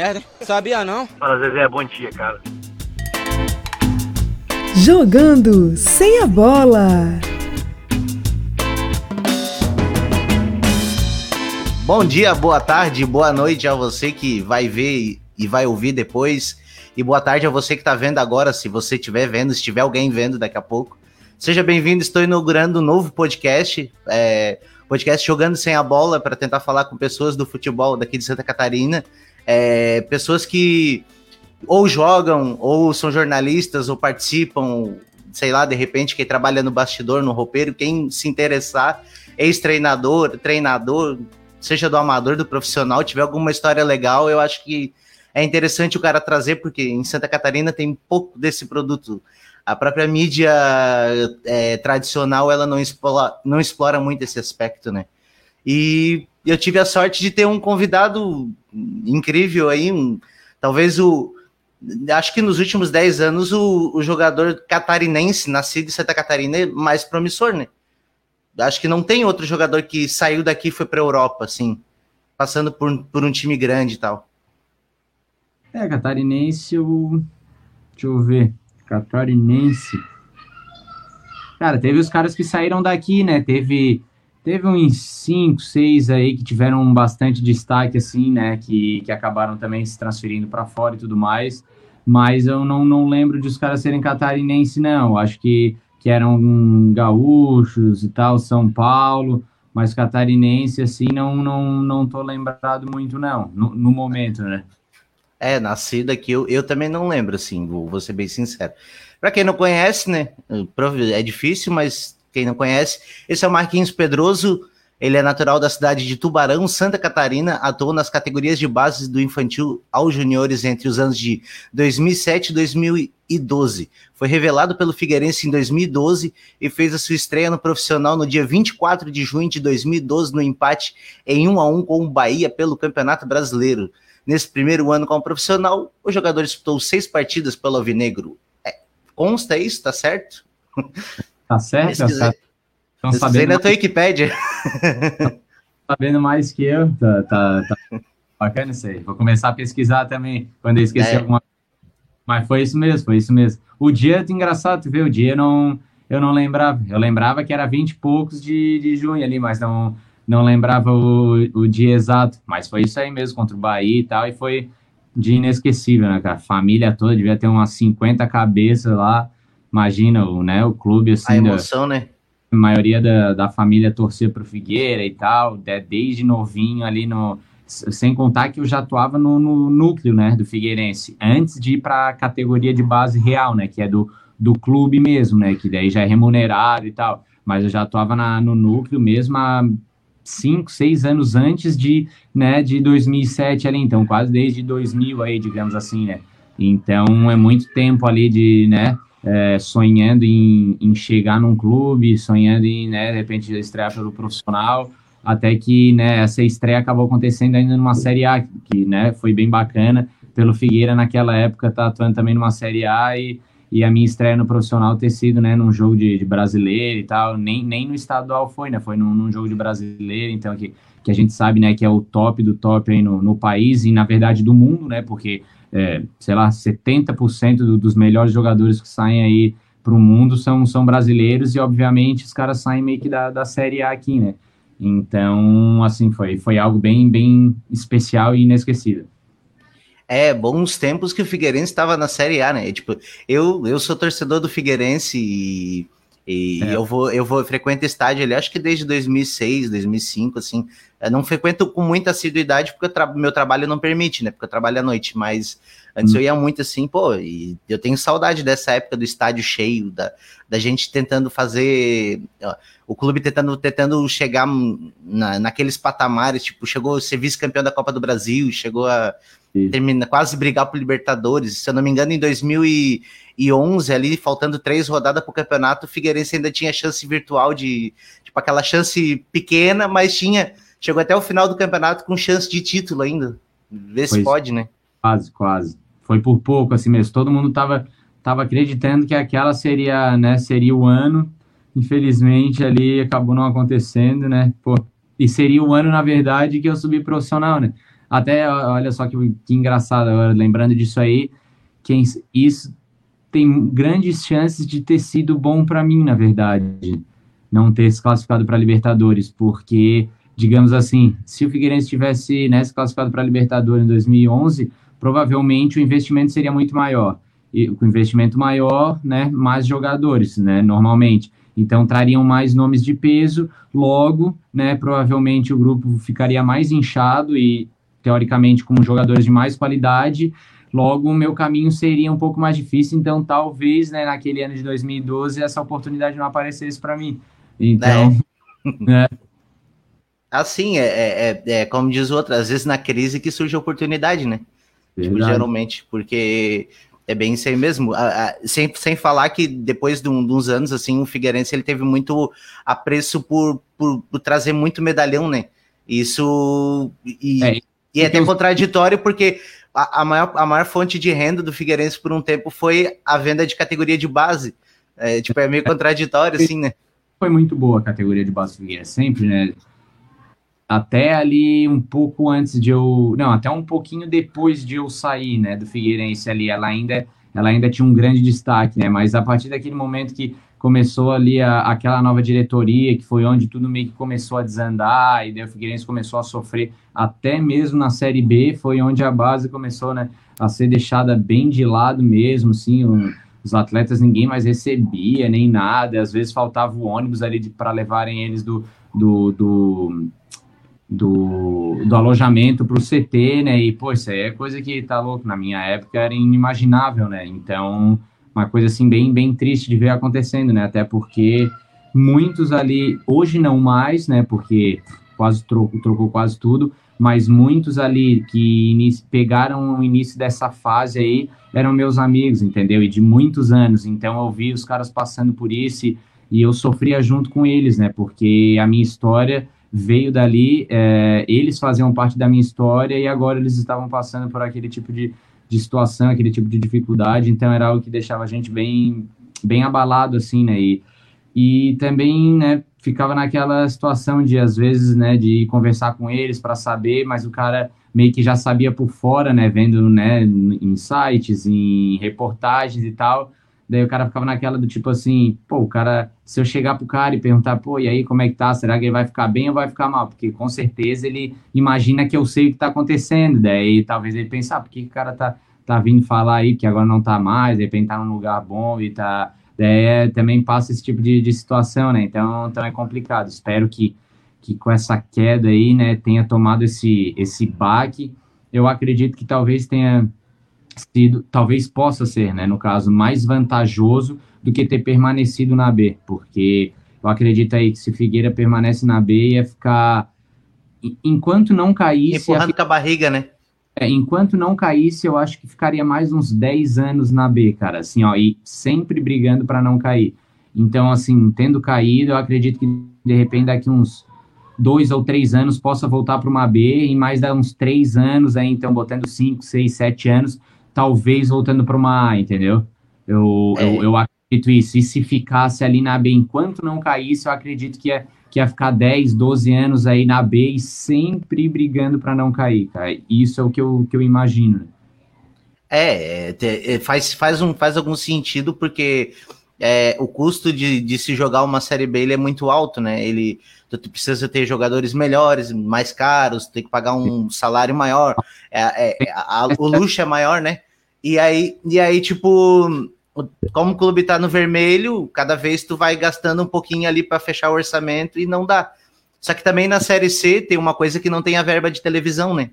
merda, hein? Sabia não? Fala, Zezé, bom dia, cara. Jogando sem a bola. Bom dia, boa tarde, boa noite a você que vai ver e vai ouvir depois. E boa tarde a você que está vendo agora, se você estiver vendo, se tiver alguém vendo daqui a pouco. Seja bem-vindo, estou inaugurando um novo podcast, é, podcast Jogando Sem a Bola, para tentar falar com pessoas do futebol daqui de Santa Catarina, é, pessoas que ou jogam, ou são jornalistas, ou participam, sei lá, de repente, quem trabalha no bastidor, no roupeiro, quem se interessar, ex-treinador, treinador, seja do amador, do profissional, tiver alguma história legal, eu acho que é interessante o cara trazer, porque em Santa Catarina tem pouco desse produto. A própria mídia é, tradicional, ela não explora, não explora muito esse aspecto, né? E eu tive a sorte de ter um convidado incrível aí, um, talvez o, acho que nos últimos 10 anos o, o, jogador catarinense, nascido em Santa Catarina, é mais promissor, né? Acho que não tem outro jogador que saiu daqui e foi para a Europa, assim, passando por, por um time grande e tal. É, catarinense, eu... deixa eu ver, catarinense. Cara, teve os caras que saíram daqui, né? Teve, teve uns 5, 6 aí que tiveram bastante destaque, assim, né? Que, que acabaram também se transferindo para fora e tudo mais. Mas eu não, não lembro de os caras serem catarinense, não. Acho que que eram gaúchos e tal, São Paulo, mas catarinense, assim, não, não, não tô lembrado muito, não, no, no momento, né? É, nascido aqui, eu, eu também não lembro, assim, vou, vou ser bem sincero. Para quem não conhece, né, é difícil, mas quem não conhece, esse é o Marquinhos Pedroso, ele é natural da cidade de Tubarão, Santa Catarina, atuou nas categorias de bases do infantil aos juniores entre os anos de 2007 e 2012. Foi revelado pelo Figueirense em 2012 e fez a sua estreia no profissional no dia 24 de junho de 2012 no empate em 1 a 1 com o Bahia pelo Campeonato Brasileiro. Nesse primeiro ano como profissional, o jogador disputou seis partidas pelo Alvinegro. É, consta isso, tá certo? Tá certo, tá certo. Estão sabendo na tua Wikipédia. sabendo mais que eu. Tá, tá, tá, bacana isso aí. Vou começar a pesquisar também quando eu esqueci é. alguma Mas foi isso mesmo, foi isso mesmo. O dia é engraçado, tu vê, o dia não, eu não lembrava. Eu lembrava que era 20 e poucos de, de junho ali, mas não, não lembrava o, o dia exato. Mas foi isso aí mesmo, contra o Bahia e tal, e foi de inesquecível, né, cara? A família toda devia ter umas 50 cabeças lá. Imagina, o, né, o clube assim. A emoção, da, né? a maioria da, da família torcia para o Figueira e tal, desde novinho ali no. Sem contar que eu já atuava no, no núcleo né, do Figueirense, antes de ir para a categoria de base real, né? Que é do, do clube mesmo, né? Que daí já é remunerado e tal. Mas eu já atuava na, no núcleo mesmo há cinco, seis anos antes de, né, de 2007 ali, então quase desde 2000 aí, digamos assim, né? Então é muito tempo ali de, né, é, sonhando em, em, chegar num clube, sonhando em, né, de repente, estrear pelo profissional, até que, né, essa estreia acabou acontecendo ainda numa Série A, que, né, foi bem bacana, pelo Figueira naquela época tá atuando também numa Série A e, e a minha estreia no profissional ter sido, né, num jogo de, de brasileiro e tal, nem, nem no estadual foi, né, foi num, num, jogo de brasileiro, então que a gente sabe, né, que é o top do top aí no, no país e, na verdade, do mundo, né, porque é, sei lá, 70% do, dos melhores jogadores que saem aí para o mundo são, são brasileiros e, obviamente, os caras saem meio que da, da Série A aqui, né? Então, assim, foi, foi algo bem, bem especial e inesquecível. É, bons tempos que o Figueirense estava na Série A, né? Tipo, eu, eu sou torcedor do Figueirense e, e é. eu vou eu vou frequento estádio ali, acho que desde 2006, 2005, assim. Não frequento com muita assiduidade porque tra meu trabalho não permite, né? Porque eu trabalho à noite, mas antes hum. eu ia muito assim, pô, e eu tenho saudade dessa época do estádio cheio, da, da gente tentando fazer, ó, o clube tentando, tentando chegar na, naqueles patamares, tipo, chegou a ser vice-campeão da Copa do Brasil, chegou a termina, quase brigar por Libertadores, se eu não me engano, em 2011, ali, faltando três rodadas para o campeonato, o Figueirense ainda tinha chance virtual de, tipo, aquela chance pequena, mas tinha chegou até o final do campeonato com chance de título ainda. Vê se pois, pode, né? Quase, quase. Foi por pouco, assim mesmo. Todo mundo tava, tava acreditando que aquela seria, né, seria o ano. Infelizmente, ali acabou não acontecendo, né? Pô, e seria o ano, na verdade, que eu subi profissional, né? Até, olha só que, que engraçado agora, lembrando disso aí, quem, isso tem grandes chances de ter sido bom para mim, na verdade, não ter se classificado para Libertadores, porque, digamos assim, se o Figueirense tivesse né, se classificado para Libertadores em 2011, provavelmente o investimento seria muito maior. E com investimento maior, né, mais jogadores, né, normalmente. Então trariam mais nomes de peso, logo, né, provavelmente o grupo ficaria mais inchado e teoricamente com jogadores de mais qualidade, logo o meu caminho seria um pouco mais difícil, então talvez, né, naquele ano de 2012 essa oportunidade não aparecesse para mim. Então, é. né? Assim, é, é, é, é, como diz outra, às vezes na crise que surge a oportunidade, né? Tipo, geralmente, porque é bem isso aí mesmo. sem, sem falar que depois de, um, de, uns anos, assim, o Figueirense ele teve muito apreço por, por, por trazer muito medalhão, né? Isso. E é, e é até contraditório, porque a, a, maior, a maior fonte de renda do Figueirense por um tempo foi a venda de categoria de base. É, tipo, é meio contraditório, assim, né? Foi muito boa a categoria de base do Figueirense, sempre, né? até ali um pouco antes de eu, não, até um pouquinho depois de eu sair, né, do Figueirense ali, ela ainda, ela ainda tinha um grande destaque, né, mas a partir daquele momento que começou ali a, aquela nova diretoria, que foi onde tudo meio que começou a desandar, e daí o Figueirense começou a sofrer, até mesmo na Série B, foi onde a base começou, né, a ser deixada bem de lado mesmo, assim, um, os atletas ninguém mais recebia, nem nada, às vezes faltava o ônibus ali para levarem eles do, do, do do, do alojamento para o CT, né? E, pô, isso aí é coisa que tá louco. Na minha época era inimaginável, né? Então, uma coisa assim bem, bem triste de ver acontecendo, né? Até porque muitos ali, hoje não mais, né? Porque quase trocou, trocou quase tudo, mas muitos ali que pegaram o início dessa fase aí eram meus amigos, entendeu? E de muitos anos. Então eu vi os caras passando por isso e, e eu sofria junto com eles, né? Porque a minha história veio dali, é, eles faziam parte da minha história e agora eles estavam passando por aquele tipo de, de situação, aquele tipo de dificuldade, então era algo que deixava a gente bem, bem abalado, assim, né, e, e também, né, ficava naquela situação de, às vezes, né, de conversar com eles para saber, mas o cara meio que já sabia por fora, né, vendo, né, em sites, em reportagens e tal, Daí o cara ficava naquela do tipo assim, pô, o cara, se eu chegar pro cara e perguntar, pô, e aí como é que tá? Será que ele vai ficar bem ou vai ficar mal? Porque com certeza ele imagina que eu sei o que tá acontecendo. Daí talvez ele pense, ah, por que, o cara tá, tá vindo falar aí que agora não tá mais, de repente tá num lugar bom e tá. Daí é, também passa esse tipo de, de situação, né? Então, então é complicado. Espero que, que com essa queda aí, né, tenha tomado esse, esse baque. Eu acredito que talvez tenha sido, talvez possa ser, né, no caso, mais vantajoso do que ter permanecido na B, porque eu acredito aí que se Figueira permanece na B ia ficar enquanto não caísse empurrando com a barriga, né? É, enquanto não caísse, eu acho que ficaria mais uns 10 anos na B, cara, assim, ó, e sempre brigando para não cair. Então, assim, tendo caído, eu acredito que de repente daqui uns dois ou três anos possa voltar para uma B, e mais dá uns três anos aí, então botando cinco, seis, sete anos, talvez voltando para uma A, entendeu? Eu, é. eu, eu, acredito isso. E se ficasse ali na B enquanto não caísse, eu acredito que ia, que ia ficar 10, 12 anos aí na B e sempre brigando para não cair, cara. Isso é o que eu, que eu imagino. É, é, faz, faz, um, faz algum sentido, porque é, o custo de, de se jogar uma Série B ele é muito alto, né? Ele tu precisa ter jogadores melhores, mais caros, tem que pagar um salário maior, é, é, a, o luxo é maior, né? E aí, e aí, tipo, como o clube tá no vermelho, cada vez tu vai gastando um pouquinho ali para fechar o orçamento e não dá. Só que também na Série C tem uma coisa que não tem a verba de televisão, né?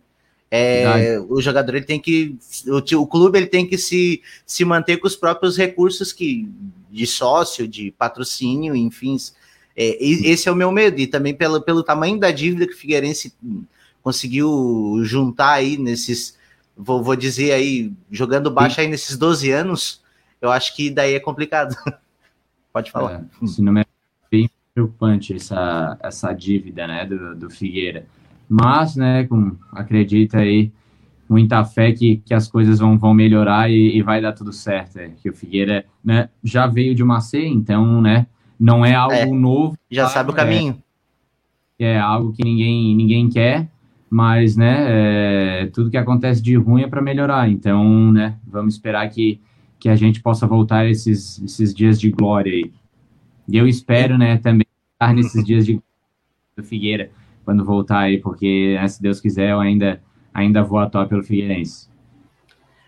É, o jogador ele tem que o, o, clube ele tem que se, se manter com os próprios recursos que de sócio, de patrocínio, enfim, é, esse é o meu medo, e também pelo, pelo tamanho da dívida que o Figueirense conseguiu juntar aí nesses, vou, vou dizer aí, jogando baixo aí nesses 12 anos, eu acho que daí é complicado. Pode falar. É, se não é bem preocupante essa, essa dívida, né, do, do Figueira. Mas, né, com, acredita aí, muita fé que, que as coisas vão, vão melhorar e, e vai dar tudo certo. É, que o Figueira né, já veio de uma C, então, né, não é algo é, novo. Já tá? sabe o caminho. É, é, algo que ninguém, ninguém quer, mas, né, é, tudo que acontece de ruim é para melhorar. Então, né, vamos esperar que, que a gente possa voltar esses, esses dias de glória aí. E eu espero, né, também estar nesses dias de do Figueira quando voltar aí, porque né, se Deus quiser eu ainda ainda vou atuar pelo Figueirense.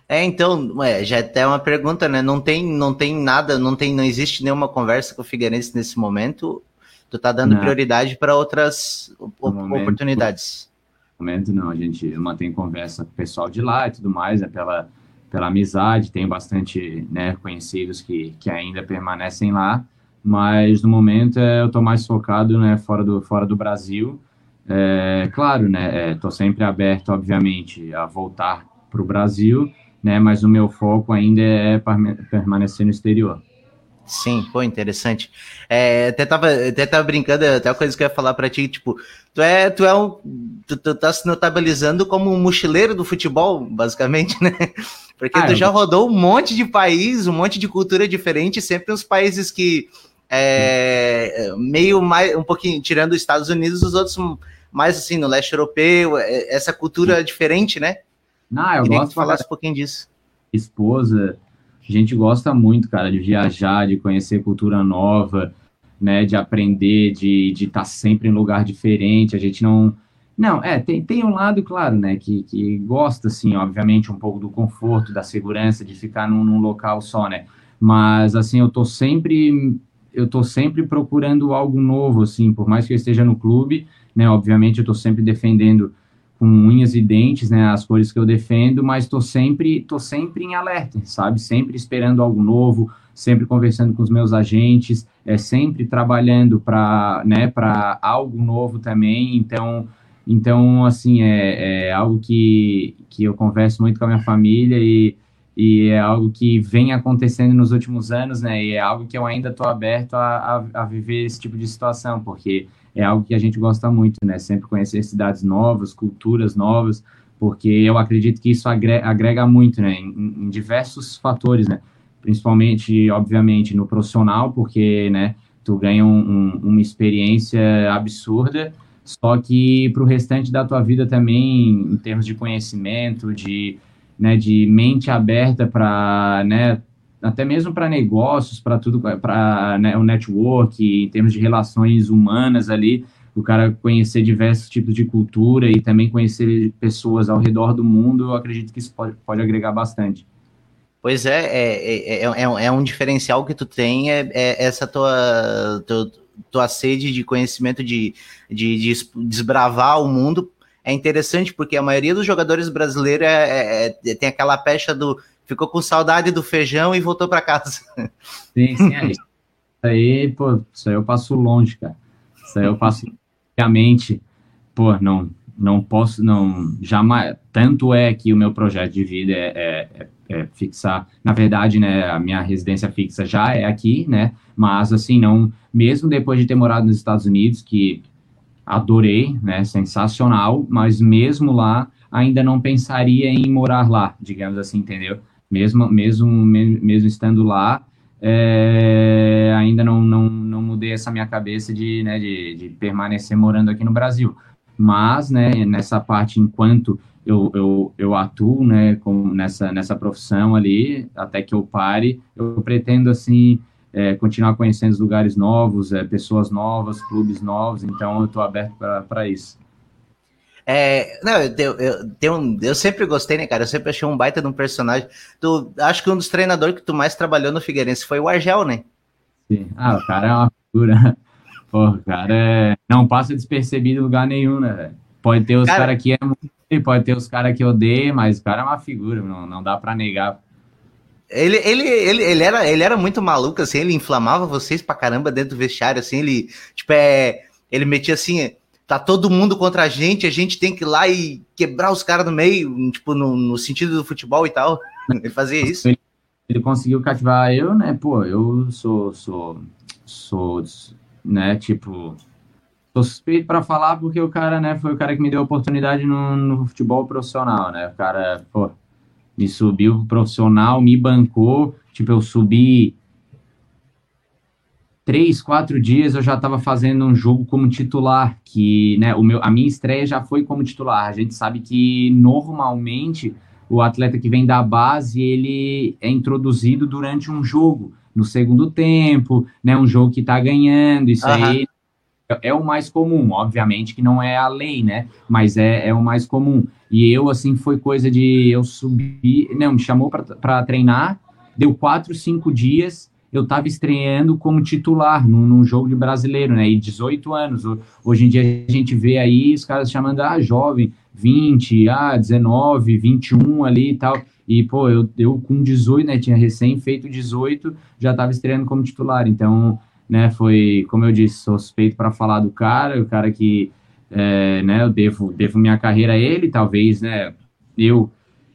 É, então, é, já é até uma pergunta, né? Não tem, não tem nada, não tem, não existe nenhuma conversa com o Figueirense nesse momento. Tu tá dando não. prioridade para outras momento, oportunidades. No momento não, a gente mantém conversa com o pessoal de lá e tudo mais, é pela, pela amizade, tem bastante né, conhecidos que, que ainda permanecem lá, mas no momento é, eu estou mais focado né, fora, do, fora do Brasil. É, claro, né, estou é, sempre aberto, obviamente, a voltar para o Brasil, né, mas o meu foco ainda é permanecer no exterior. Sim, pô, interessante. É, até, tava, até tava brincando, até uma coisa que eu ia falar pra ti, tipo, tu é, tu é um. Tu, tu tá se notabilizando como um mochileiro do futebol, basicamente, né? Porque ah, tu já rodou um monte de país, um monte de cultura diferente, sempre uns países que. É, meio mais, um pouquinho, tirando os Estados Unidos, os outros mais assim, no leste europeu, é, essa cultura diferente, né? Não, eu Queria gosto que tu falasse um pouquinho disso. Esposa, a gente gosta muito, cara, de viajar, de conhecer cultura nova, né, de aprender, de estar tá sempre em lugar diferente. A gente não. Não, é, tem, tem um lado, claro, né, que, que gosta, assim, obviamente, um pouco do conforto, da segurança, de ficar num, num local só, né? Mas, assim, eu tô sempre. Eu tô sempre procurando algo novo, assim, por mais que eu esteja no clube, né? Obviamente, eu tô sempre defendendo com unhas e dentes, né, as cores que eu defendo, mas estou sempre, tô sempre em alerta, sabe? Sempre esperando algo novo, sempre conversando com os meus agentes, é sempre trabalhando para, né, para algo novo também. Então, então assim é, é algo que, que eu converso muito com a minha família e e é algo que vem acontecendo nos últimos anos, né? E é algo que eu ainda estou aberto a, a, a, viver esse tipo de situação, porque é algo que a gente gosta muito, né? Sempre conhecer cidades novas, culturas novas, porque eu acredito que isso agrega, agrega muito, né? Em, em, diversos fatores, né? Principalmente, obviamente, no profissional, porque, né? Tu ganha um, um, uma experiência absurda, só que para o restante da tua vida também, em termos de conhecimento, de, né, de mente aberta para, né, até mesmo para negócios, para tudo, para né, o network, em termos de relações humanas ali, o cara conhecer diversos tipos de cultura e também conhecer pessoas ao redor do mundo, eu acredito que isso pode, pode agregar bastante. Pois é, é, é, é, é um diferencial que tu tem, é, é essa tua, tua, tua, sede de conhecimento, de, de, de, desbravar o mundo. É interessante porque a maioria dos jogadores brasileiros é, é, tem aquela pecha do ficou com saudade do feijão e voltou para casa. Sim, sim, é isso. aí, pô, isso aí eu passo longe, cara. Isso aí eu passo realmente, pô, não, não posso, não, jamais, tanto é que o meu projeto de vida é, é, é, é, fixar, na verdade, né, a minha residência fixa já é aqui, né, mas assim, não, mesmo depois de ter morado nos Estados Unidos, que adorei, né, sensacional, mas mesmo lá, ainda não pensaria em morar lá, digamos assim, entendeu? mesmo, mesmo, mesmo estando lá, é, ainda não, não, não mudei essa minha cabeça de, né, de, de, permanecer morando aqui no Brasil. Mas, né, nessa parte, enquanto eu, eu, eu atuo, né, com, nessa, nessa profissão ali, até que eu pare, eu pretendo, assim, é, continuar conhecendo lugares novos, é, pessoas novas, clubes novos, então eu estou aberto para isso. É, não, eu, eu, eu, eu, sempre gostei, né, cara? Eu sempre achei um baita de um personagem. Tu, acho que um dos treinadores que tu mais trabalhou no Figueirense foi o Argel, né? Sim. Ah, o cara é uma figura. Pô, o cara é... não passa despercebido em lugar nenhum, né, velho? Pode ter os caras cara que é pode ter os caras que odeiam, mas o cara é uma figura, não, não dá pra negar. Ele, ele, ele, ele, era, ele era muito maluco, assim, ele inflamava vocês pra caramba dentro do vestiário, assim, ele, tipo, é, ele metia assim, tá todo mundo contra a gente, a gente tem que ir lá e quebrar os caras no meio, tipo, no, no, sentido do futebol e tal. Ele fazia isso. Ele, ele, conseguiu cativar eu, né? Pô, eu sou, sou, sou, né, tipo, sou suspeito para falar porque o cara, né, foi o cara que me deu oportunidade no, no futebol profissional, né? O cara, pô, me subiu profissional, me bancou, tipo, eu subi três, quatro dias eu já estava fazendo um jogo como titular, que né, o meu, a minha estreia já foi como titular. A gente sabe que normalmente o atleta que vem da base ele é introduzido durante um jogo, no segundo tempo, né, um jogo que está ganhando, isso uhum. aí é o mais comum, obviamente que não é a lei, né? Mas é, é o mais comum. E eu, assim, foi coisa de eu subir, não, me chamou para treinar, deu quatro, cinco dias, eu estava estreando como titular num, num, jogo de brasileiro, né? E 18 anos. Hoje em dia a gente vê aí os caras chamando, ah, jovem, 20, ah, 19, 21 ali e tal. E, pô, eu, eu com 18, né? Tinha recém feito 18, já estava estreando como titular. Então, né, foi, como eu disse, suspeito para falar do cara, o cara que, é, né, eu devo, devo minha carreira a ele, talvez, né, eu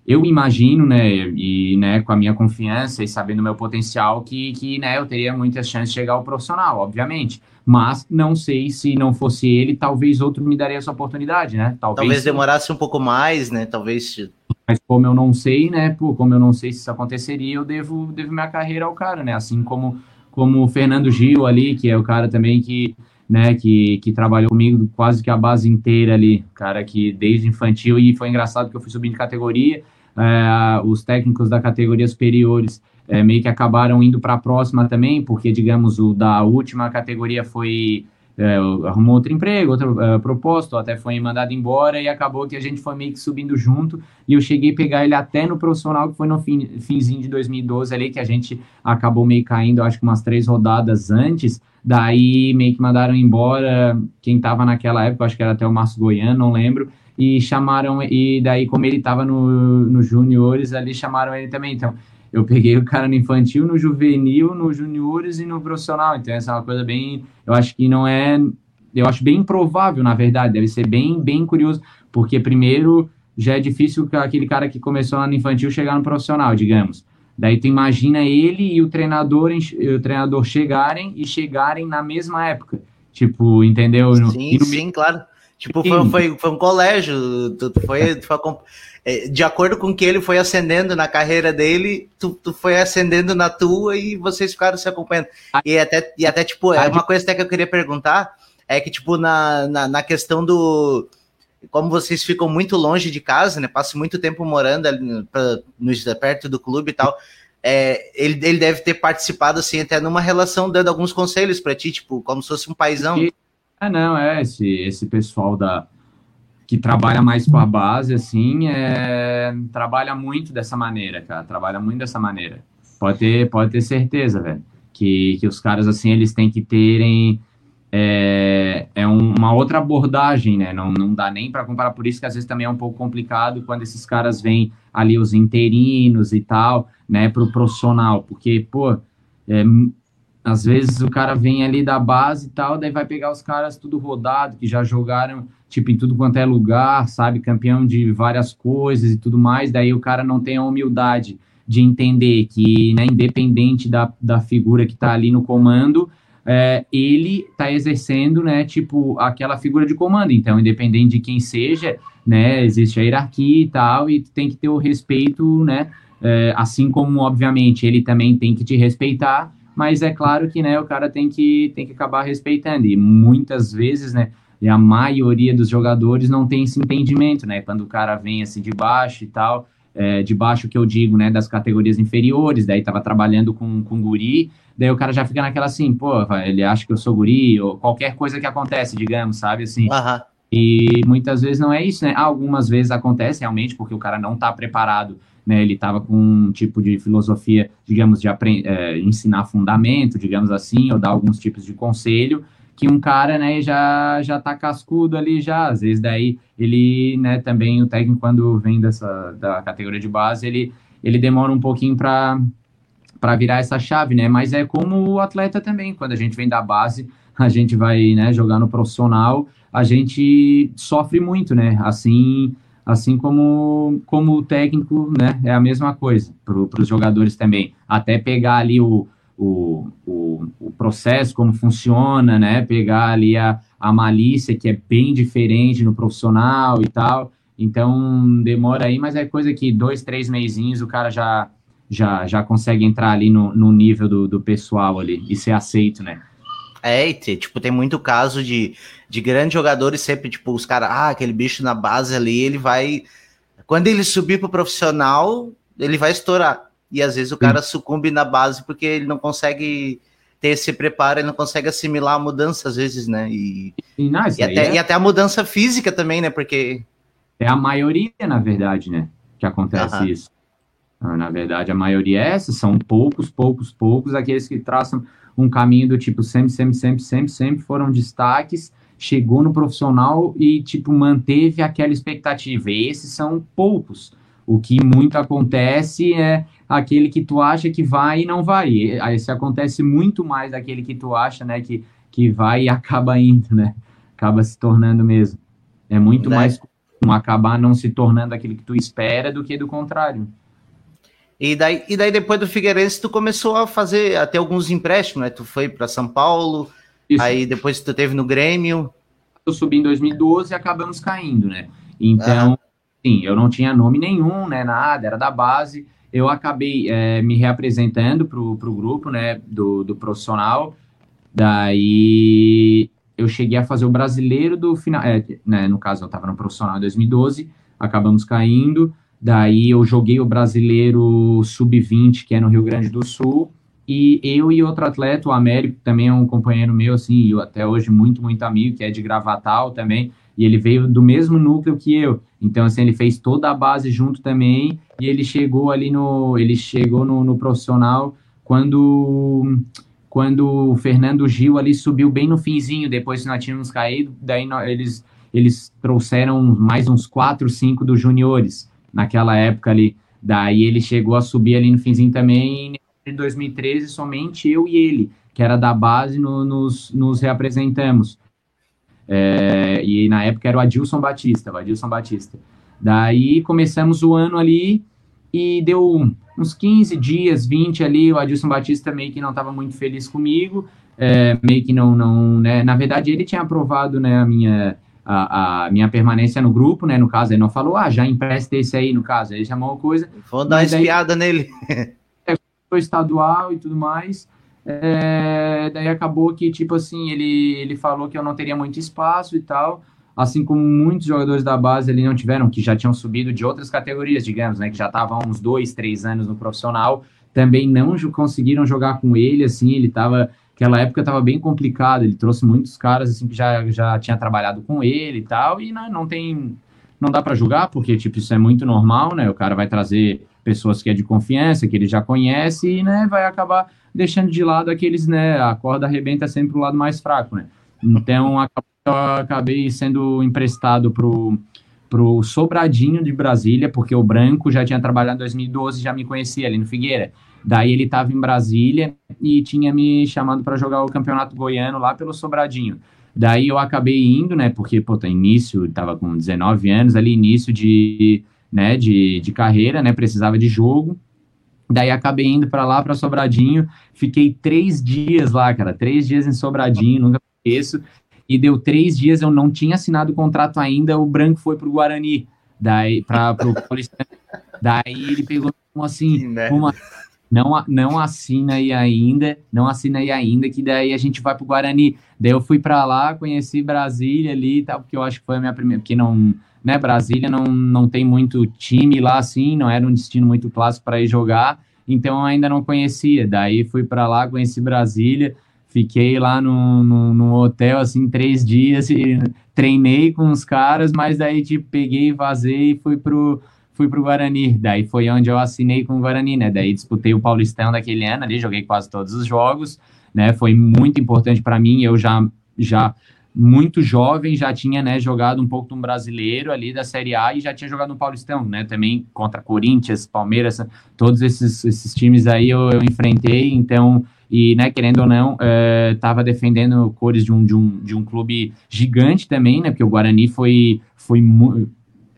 eu imagino, né, e né, com a minha confiança e sabendo o meu potencial, que, que né, eu teria muitas chances de chegar ao profissional, obviamente. Mas não sei se não fosse ele, talvez outro me daria essa oportunidade, né? Talvez, talvez demorasse um pouco mais, né? Talvez. Mas como eu não sei, né? Pô, como eu não sei se isso aconteceria, eu devo, devo minha carreira ao cara, né? Assim como, como o Fernando Gil ali, que é o cara também que né, que, que trabalhou comigo quase que a base inteira ali, cara que desde infantil, e foi engraçado que eu fui subindo de categoria, é, os técnicos da categoria superiores é, meio que acabaram indo para a próxima também, porque, digamos, o da última categoria foi. É, arrumou outro emprego, outro é, proposto, até foi mandado embora e acabou que a gente foi meio que subindo junto. E eu cheguei a pegar ele até no profissional, que foi no fim, finzinho de 2012 ali, que a gente acabou meio caindo, acho que umas três rodadas antes. Daí meio que mandaram embora quem estava naquela época, acho que era até o Márcio Goiano, não lembro e chamaram, e daí, como ele estava no, no juniores, ali chamaram ele também. Então, eu peguei o cara no infantil, no juvenil, no juniores e no profissional. Então, essa é uma coisa bem. Eu acho que não é. Eu acho bem improvável, na verdade. Deve ser bem, bem curioso, porque, primeiro, já é difícil aquele cara que começou lá no infantil chegar no profissional, digamos. Daí tu imagina ele e o treinador, o treinador chegarem e chegarem na mesma época. Tipo, entendeu? Sim, no, sim, claro. Tipo, foi, foi, foi um colégio, tu, foi, tu foi, é, de acordo com que ele foi ascendendo na carreira dele, tu, tu foi ascendendo na tua e vocês ficaram se acompanhando. E até, e até tipo, é uma coisa até que eu queria perguntar, é que, tipo, na, na, na questão do como vocês ficam muito longe de casa, né? Passam muito tempo morando ali no, no, perto do clube e tal. É, ele, ele deve ter participado assim até numa relação dando alguns conselhos para ti, tipo, como se fosse um paizão. É, não, é, esse, esse pessoal da que trabalha mais com a base, assim, é, trabalha muito dessa maneira, cara, trabalha muito dessa maneira. Pode ter, pode ter certeza, velho, que, que os caras, assim, eles têm que terem é, é uma outra abordagem, né? Não, não dá nem para comparar, por isso que às vezes também é um pouco complicado quando esses caras vêm ali, os interinos e tal, né, para o profissional, porque, pô, é, às vezes o cara vem ali da base e tal, daí vai pegar os caras tudo rodado, que já jogaram, tipo, em tudo quanto é lugar, sabe? Campeão de várias coisas e tudo mais. Daí o cara não tem a humildade de entender que, né, independente da, da figura que tá ali no comando, é, ele tá exercendo, né, tipo, aquela figura de comando. Então, independente de quem seja, né, existe a hierarquia e tal, e tem que ter o respeito, né, é, assim como, obviamente, ele também tem que te respeitar, mas é claro que, né, o cara tem que, tem que acabar respeitando, e muitas vezes, né, e a maioria dos jogadores não tem esse entendimento, né, quando o cara vem assim de baixo e tal, é, de baixo que eu digo, né, das categorias inferiores, daí tava trabalhando com, com guri, daí o cara já fica naquela assim, pô, ele acha que eu sou guri, ou qualquer coisa que acontece, digamos, sabe, assim, uhum. e muitas vezes não é isso, né, algumas vezes acontece realmente, porque o cara não tá preparado né, ele estava com um tipo de filosofia, digamos, de é, ensinar fundamento, digamos assim, ou dar alguns tipos de conselho, que um cara, né, já já tá cascudo ali já, às vezes daí ele, né, também o técnico quando vem dessa da categoria de base, ele ele demora um pouquinho para para virar essa chave, né? Mas é como o atleta também, quando a gente vem da base, a gente vai, né, jogar no profissional, a gente sofre muito, né? Assim, assim como, como o técnico, né, é a mesma coisa para os jogadores também. Até pegar ali o, o, o, o, processo, como funciona, né, pegar ali a, a malícia, que é bem diferente no profissional e tal. Então, demora aí, mas é coisa que dois, três meizinhos o cara já, já, já consegue entrar ali no, no nível do, do pessoal ali e ser aceito, né? É, e tipo, tem muito caso de, de grandes jogadores sempre, tipo, os caras, ah, aquele bicho na base ali, ele vai. Quando ele subir pro profissional, ele vai estourar. E às vezes o cara sucumbe na base porque ele não consegue ter esse preparo, ele não consegue assimilar a mudança às vezes, né? E, e, e, até, é... e até, a mudança física também, né? Porque. É a maioria, na verdade, né? Que acontece uhum. isso. Ah, na verdade, a maioria é essa, são poucos, poucos, poucos, aqueles que traçam um caminho do tipo sempre, sempre, sempre, sempre, sempre foram destaques, chegou no profissional e, tipo, manteve aquela expectativa. E esses são poucos. O que muito acontece é aquele que tu acha que vai e não vai. Esse acontece muito mais daquele que tu acha, né, que, que vai e acaba indo, né? Acaba se tornando mesmo. É muito né? mais comum acabar não se tornando aquele que tu espera do que do contrário. E daí, e daí depois do Figueirense tu começou a fazer até alguns empréstimos, né? Tu foi para São Paulo, Isso. aí depois tu teve no Grêmio. Eu subi em 2012 e acabamos caindo, né? Então, sim, eu não tinha nome nenhum, né? Nada, era da base. Eu acabei é, me reapresentando para o grupo, né? Do, do profissional. Daí eu cheguei a fazer o brasileiro do final, é, né, no caso eu estava no profissional em 2012, acabamos caindo. Daí eu joguei o brasileiro sub-20, que é no Rio Grande do Sul, e eu e outro atleta, o Américo, também é um companheiro meu, assim, eu até hoje muito, muito amigo, que é de Gravatal também, e ele veio do mesmo núcleo que eu. Então, assim, ele fez toda a base junto também, e ele chegou ali no, ele chegou no, no profissional quando quando o Fernando Gil ali subiu bem no finzinho, depois que nós tínhamos caído, daí nós, eles, eles trouxeram mais uns quatro, cinco dos juniores naquela época ali. Daí ele chegou a subir ali no finzinho também em 2013, somente eu e ele, que era da base, no, nos, nos reapresentamos. É, e na época era o Adilson Batista, o Adilson Batista. Daí começamos o ano ali e deu uns 15 dias, 20 ali, o Adilson Batista meio que não estava muito feliz comigo, é, meio que não, não, né, na verdade ele tinha aprovado, né, a minha, a, a, minha permanência no grupo, né? No caso, ele não falou, ah, já empresta esse aí, no caso, ele chamou uma coisa. Vou dar uma espiada nele. foi estadual e tudo mais. É, daí acabou que, tipo assim, ele, ele falou que eu não teria muito espaço e tal. Assim como muitos jogadores da base ali não tiveram, que já tinham subido de outras categorias, digamos, né? Que já estavam uns dois, três anos no profissional, também não conseguiram jogar com ele, assim, ele estava aquela época estava bem complicado, ele trouxe muitos caras assim que já, já tinha trabalhado com ele e tal, e não, não tem não dá para julgar, porque tipo isso é muito normal, né? O cara vai trazer pessoas que é de confiança, que ele já conhece e, né, vai acabar deixando de lado aqueles, né, a corda arrebenta sempre pro lado mais fraco, né? Então, acabei sendo emprestado pro pro Sobradinho de Brasília, porque o Branco já tinha trabalhado em 2012, já me conhecia ali no Figueira. Daí ele estava em Brasília e tinha me chamado para jogar o Campeonato Goiano lá pelo Sobradinho. Daí eu acabei indo, né? Porque, pô, tá início, tava com 19 anos ali, início de, né, de, de carreira, né? Precisava de jogo. Daí acabei indo para lá, para Sobradinho. Fiquei três dias lá, cara. Três dias em Sobradinho, nunca esqueço. E deu três dias, eu não tinha assinado o contrato ainda. O Branco foi pro Guarani. Daí, para pro Daí ele pegou assim, uma não, não assina aí ainda, não assina aí ainda, que daí a gente vai pro Guarani. Daí eu fui para lá, conheci Brasília ali e tal, porque eu acho que foi a minha primeira, porque não, né, Brasília não, não tem muito time lá assim, não era um destino muito clássico para ir jogar, então eu ainda não conhecia. Daí fui para lá, conheci Brasília, fiquei lá no, no, no, hotel assim três dias e treinei com os caras, mas daí tipo peguei, vazei e fui pro fui para o Guarani. Daí foi onde eu assinei com o Guarani, né? Daí disputei o Paulistão daquele ano ali, joguei quase todos os jogos, né? Foi muito importante para mim. Eu já, já muito jovem, já tinha né, jogado um pouco um brasileiro ali da Série A e já tinha jogado no Paulistão, né? Também contra Corinthians, Palmeiras, todos esses, esses times aí eu, eu enfrentei, então e, né, querendo ou não, estava é, defendendo cores de um, de, um, de um clube gigante também, né, porque o Guarani foi, foi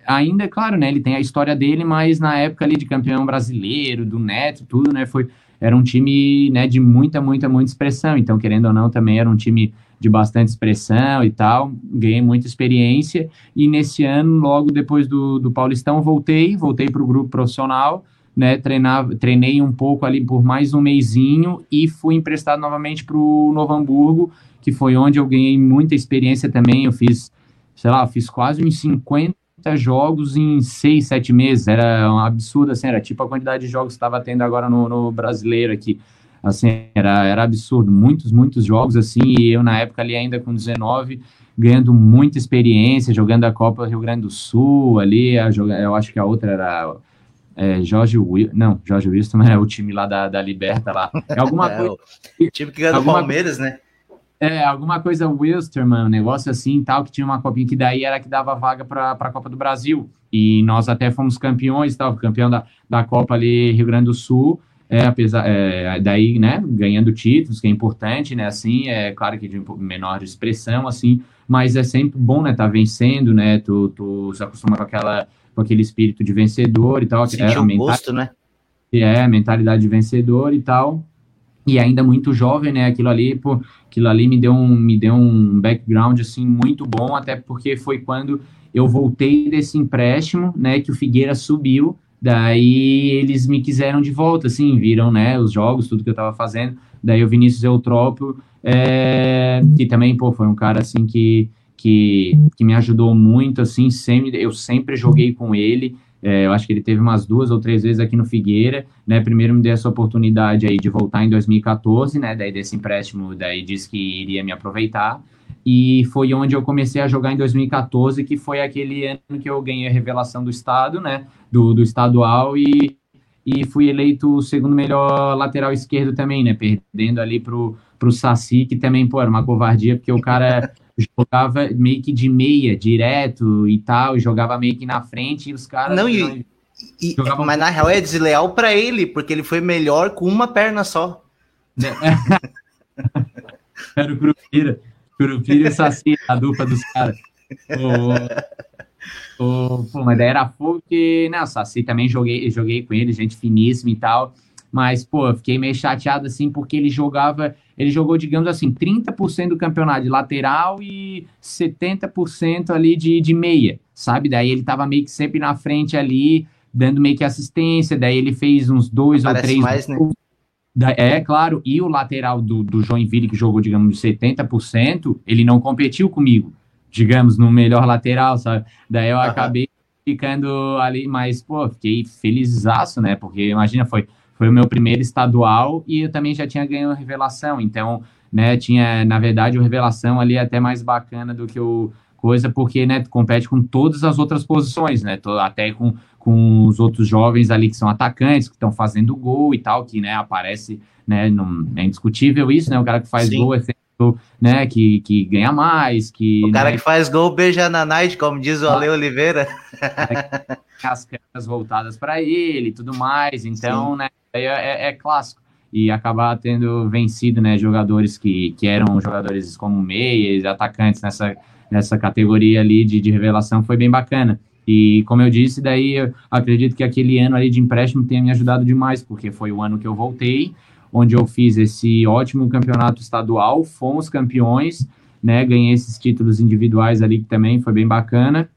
ainda, é claro, né, ele tem a história dele, mas na época ali de campeão brasileiro, do Neto, tudo, né, foi, era um time, né, de muita, muita, muita expressão, então, querendo ou não, também era um time de bastante expressão e tal, ganhei muita experiência, e nesse ano, logo depois do, do Paulistão, voltei, voltei para o grupo profissional, né, treinava, treinei um pouco ali por mais um mêsinho e fui emprestado novamente para o Novo Hamburgo, que foi onde eu ganhei muita experiência também. Eu fiz, sei lá, fiz quase uns 50 jogos em 6, 7 meses. Era um absurdo, assim, era tipo a quantidade de jogos que estava tendo agora no, no, brasileiro aqui. Assim, era, era absurdo. Muitos, muitos jogos, assim, e eu na época ali ainda com 19 ganhando muita experiência, jogando a Copa Rio Grande do Sul ali, a, eu acho que a outra era é, Jorge Will, não, Jorge Wilson é o time lá da, da Liberta lá. É alguma é, coisa. O time que ganhou do Palmeiras, né? É, alguma coisa Wilstermann, um negócio assim tal, que tinha uma copinha que daí era que dava vaga para a Copa do Brasil. E nós até fomos campeões, tal, campeão da, da Copa ali Rio Grande do Sul. É, apesar, é, daí, né, ganhando títulos, que é importante, né, assim, é claro que de menor expressão, assim, mas é sempre bom, né, tá vencendo, né, tu, tu se acostuma com aquela com aquele espírito de vencedor e tal. Sentir é, um gosto, né? É, mentalidade de vencedor e tal. E ainda muito jovem, né? Aquilo ali, pô, aquilo ali me deu um, me deu um background, assim, muito bom, até porque foi quando eu voltei desse empréstimo, né, que o Figueira subiu, daí eles me quiseram de volta, assim, viram, né, os jogos, tudo que eu tava fazendo, daí o Vinícius Eutrópio, é, que também, pô, foi um cara, assim, que que, que me ajudou muito, assim, sempre, eu sempre joguei com ele, é, eu acho que ele teve umas duas ou três vezes aqui no Figueira, né, primeiro me deu essa oportunidade aí de voltar em 2014, né, daí desse empréstimo, daí disse que iria me aproveitar, e foi onde eu comecei a jogar em 2014, que foi aquele ano que eu ganhei a revelação do estado, né, do, do estadual, e, e fui eleito o segundo melhor lateral esquerdo também, né, perdendo ali pro, pro Saci, que também, pô, era uma covardia, porque o cara jogava meio que de meia, direto e tal, e jogava meio que na frente, e os caras. Não, e, e jogavam... mas na real é desleal para ele, porque ele foi melhor com uma perna só. Era o Curupira. Curupira e Saci, a dupla dos caras. O, o, pô, mas daí era fogo que, né, o Saci também joguei, joguei com ele, gente finíssima e tal. Mas, pô, fiquei meio chateado assim, porque ele jogava ele jogou, digamos assim, 30% do campeonato de lateral e 70% ali de, de meia, sabe? Daí ele tava meio que sempre na frente ali, dando meio que assistência, daí ele fez uns dois ou três. Mais, né? É, claro, e o lateral do, do Joinville, que jogou, digamos, 70%, ele não competiu comigo, digamos, no melhor lateral, sabe? Daí eu uhum. acabei ficando ali, mas, pô, fiquei felizaço, né? Porque imagina, foi foi o meu primeiro estadual e eu também já tinha ganho revelação. Então, né, tinha, na verdade, o revelação ali é até mais bacana do que o coisa, porque, né, tu compete com todas as outras posições, né, até com, com os outros jovens ali que são atacantes, que estão fazendo gol e tal, que, né, aparece, né, não, é indiscutível isso, né, o cara que faz Sim. gol é sempre né, que, que ganha mais, que... O cara né, que faz gol beija na night, como diz o Ale Oliveira. As câmeras voltadas para ele e tudo mais, então, Sim. né, é, é, é, clássico. E acabar tendo vencido, né, jogadores que, que eram jogadores como meias, atacantes nessa, nessa categoria ali de, de revelação foi bem bacana. E como eu disse, daí eu acredito que aquele ano ali de empréstimo tenha me ajudado demais, porque foi o ano que eu voltei, onde eu fiz esse ótimo campeonato estadual, fomos campeões, né, ganhei esses títulos individuais ali que também foi bem bacana,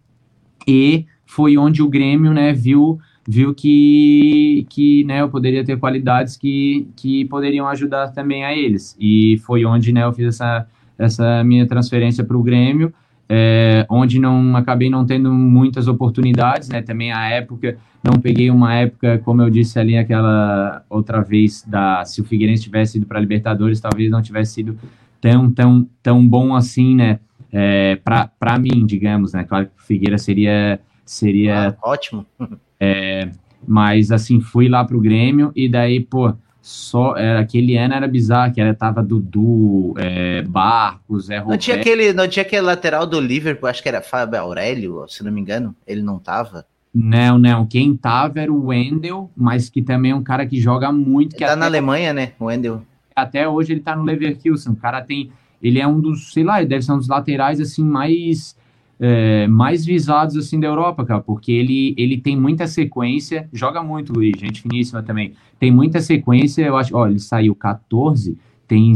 e foi onde o Grêmio, né, viu viu que, que né, eu poderia ter qualidades que, que poderiam ajudar também a eles. E foi onde né, eu fiz essa, essa minha transferência para o Grêmio, é, onde não acabei não tendo muitas oportunidades, né? Também a época, não peguei uma época, como eu disse ali aquela outra vez, da se o Figueirense tivesse ido para a Libertadores, talvez não tivesse sido tão, tão, tão bom assim, né? É, para mim, digamos, né? Claro que o Figueira seria seria ah, ótimo. É, mas assim, fui lá pro Grêmio e daí, pô, só era, aquele ano era bizarro, que era, tava Dudu, é, Barcos, Zé Roberto. Não tinha, aquele, não tinha aquele lateral do Liverpool, acho que era Fábio Aurélio, se não me engano, ele não tava? Não, não, quem tava era o Wendel, mas que também é um cara que joga muito. Ele que tá na Alemanha, né, o Wendel. Até hoje ele tá no Leverkusen, o cara tem, ele é um dos, sei lá, ele deve ser um dos laterais, assim, mais é, mais visados assim da Europa, cara, porque ele, ele tem muita sequência, joga muito, Luiz, gente finíssima também. Tem muita sequência, eu acho, ó, ele saiu 14, tem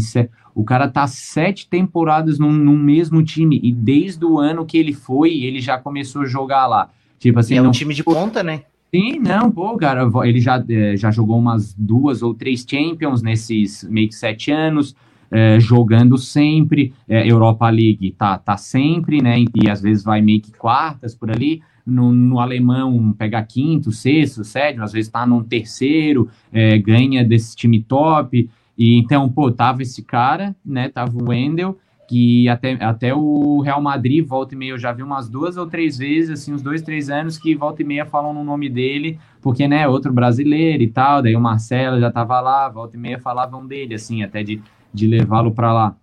o cara tá sete temporadas num, num, mesmo time e desde o ano que ele foi, ele já começou a jogar lá. Tipo assim, e é um time de ponta, né? Sim, não, pô, cara, ele já, é, já jogou umas duas ou três Champions nesses meio que sete anos, é, jogando sempre, é, Europa League. Tá, tá sempre, né, e às vezes vai meio que quartas por ali, no, no alemão pega quinto, sexto, sétimo, às vezes tá num terceiro, é, ganha desse time top, e então, pô, tava esse cara, né, tava o Wendel, que até, até o Real Madrid, volta e meia, eu já vi umas duas ou três vezes, assim, uns dois, três anos, que volta e meia falam no nome dele, porque, né, outro brasileiro e tal, daí o Marcelo já tava lá, volta e meia falavam dele, assim, até de, de levá-lo para lá.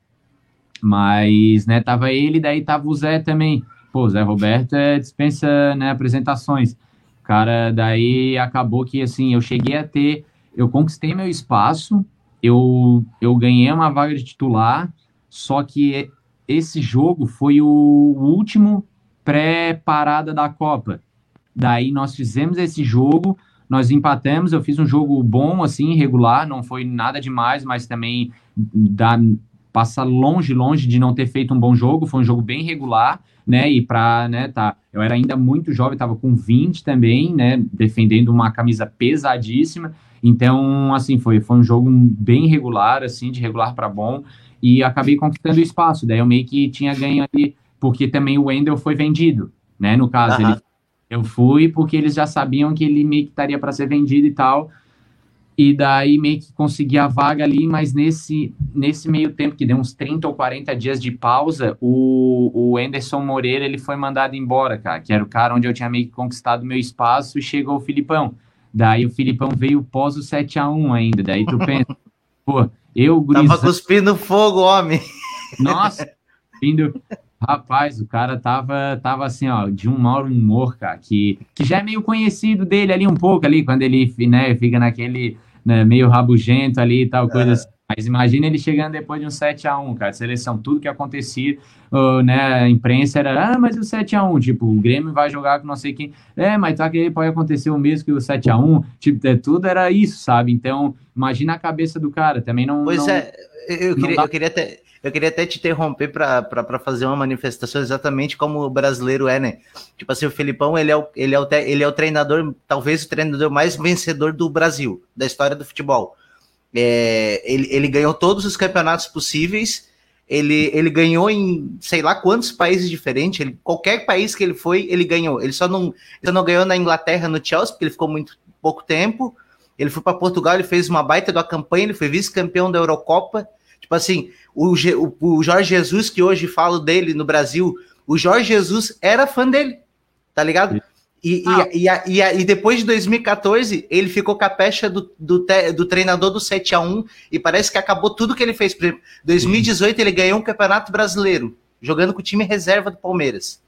Mas, né, tava ele, daí tava o Zé também. Pô, Zé Roberto é, dispensa, né, apresentações. Cara, daí acabou que, assim, eu cheguei a ter, eu conquistei meu espaço, eu, eu ganhei uma vaga de titular, só que esse jogo foi o último pré-parada da Copa. Daí nós fizemos esse jogo, nós empatamos, eu fiz um jogo bom, assim, regular, não foi nada demais, mas também dá, passa longe, longe de não ter feito um bom jogo, foi um jogo bem regular, né, e para, né, tá, eu era ainda muito jovem, estava com 20 também, né, defendendo uma camisa pesadíssima, então, assim, foi, foi um jogo bem regular, assim, de regular para bom, e acabei conquistando espaço. Daí eu meio que tinha ganho ali, porque também o Wendel foi vendido, né? No caso, ele, eu fui porque eles já sabiam que ele meio que estaria para ser vendido e tal. E daí meio que consegui a vaga ali, mas nesse, nesse meio tempo, que deu uns 30 ou 40 dias de pausa, o, o Anderson Moreira ele foi mandado embora, cara, que era o cara onde eu tinha meio que conquistado meu espaço e chegou o Filipão. Daí o Filipão veio pós o 7 a 1 ainda. Daí tu pensa, pô, eu, gurizão... Tava cuspindo fogo, homem. Nossa, vindo... Rapaz, o cara tava, tava assim, ó, de um mau humor, cara, que, que já é meio conhecido dele ali um pouco ali, quando ele, né, fica naquele, né, meio rabugento ali e tal, coisa é. assim. Mas imagina ele chegando depois de um 7 a 1 cara, seleção, tudo que acontecia, uh, né, a imprensa era, ah, mas o 7 a 1 tipo, o Grêmio vai jogar com não sei quem, é, mas tá que pode acontecer o mesmo que o 7 a 1 tipo, é, tudo era isso, sabe? Então, imagina a cabeça do cara, também não... Pois não, é, eu queria, dá... eu queria até... Eu queria até te interromper para fazer uma manifestação exatamente como o brasileiro é, né? Tipo assim, o Felipão, ele é o, ele é o, ele é o treinador, talvez o treinador mais vencedor do Brasil, da história do futebol. É, ele, ele ganhou todos os campeonatos possíveis. Ele, ele ganhou em sei lá quantos países diferentes. Ele, qualquer país que ele foi, ele ganhou. Ele só não, ele só não ganhou na Inglaterra, no Chelsea, porque ele ficou muito pouco tempo. Ele foi para Portugal, ele fez uma baita da campanha, ele foi vice-campeão da Eurocopa. Tipo assim, o, o, o Jorge Jesus, que hoje falo dele no Brasil, o Jorge Jesus era fã dele, tá ligado? E, ah. e, e, e, depois de 2014, ele ficou com a pecha do, do, do treinador do 7 a 1 e parece que acabou tudo que ele fez. Por exemplo, 2018 ele ganhou um campeonato brasileiro, jogando com o time reserva do Palmeiras.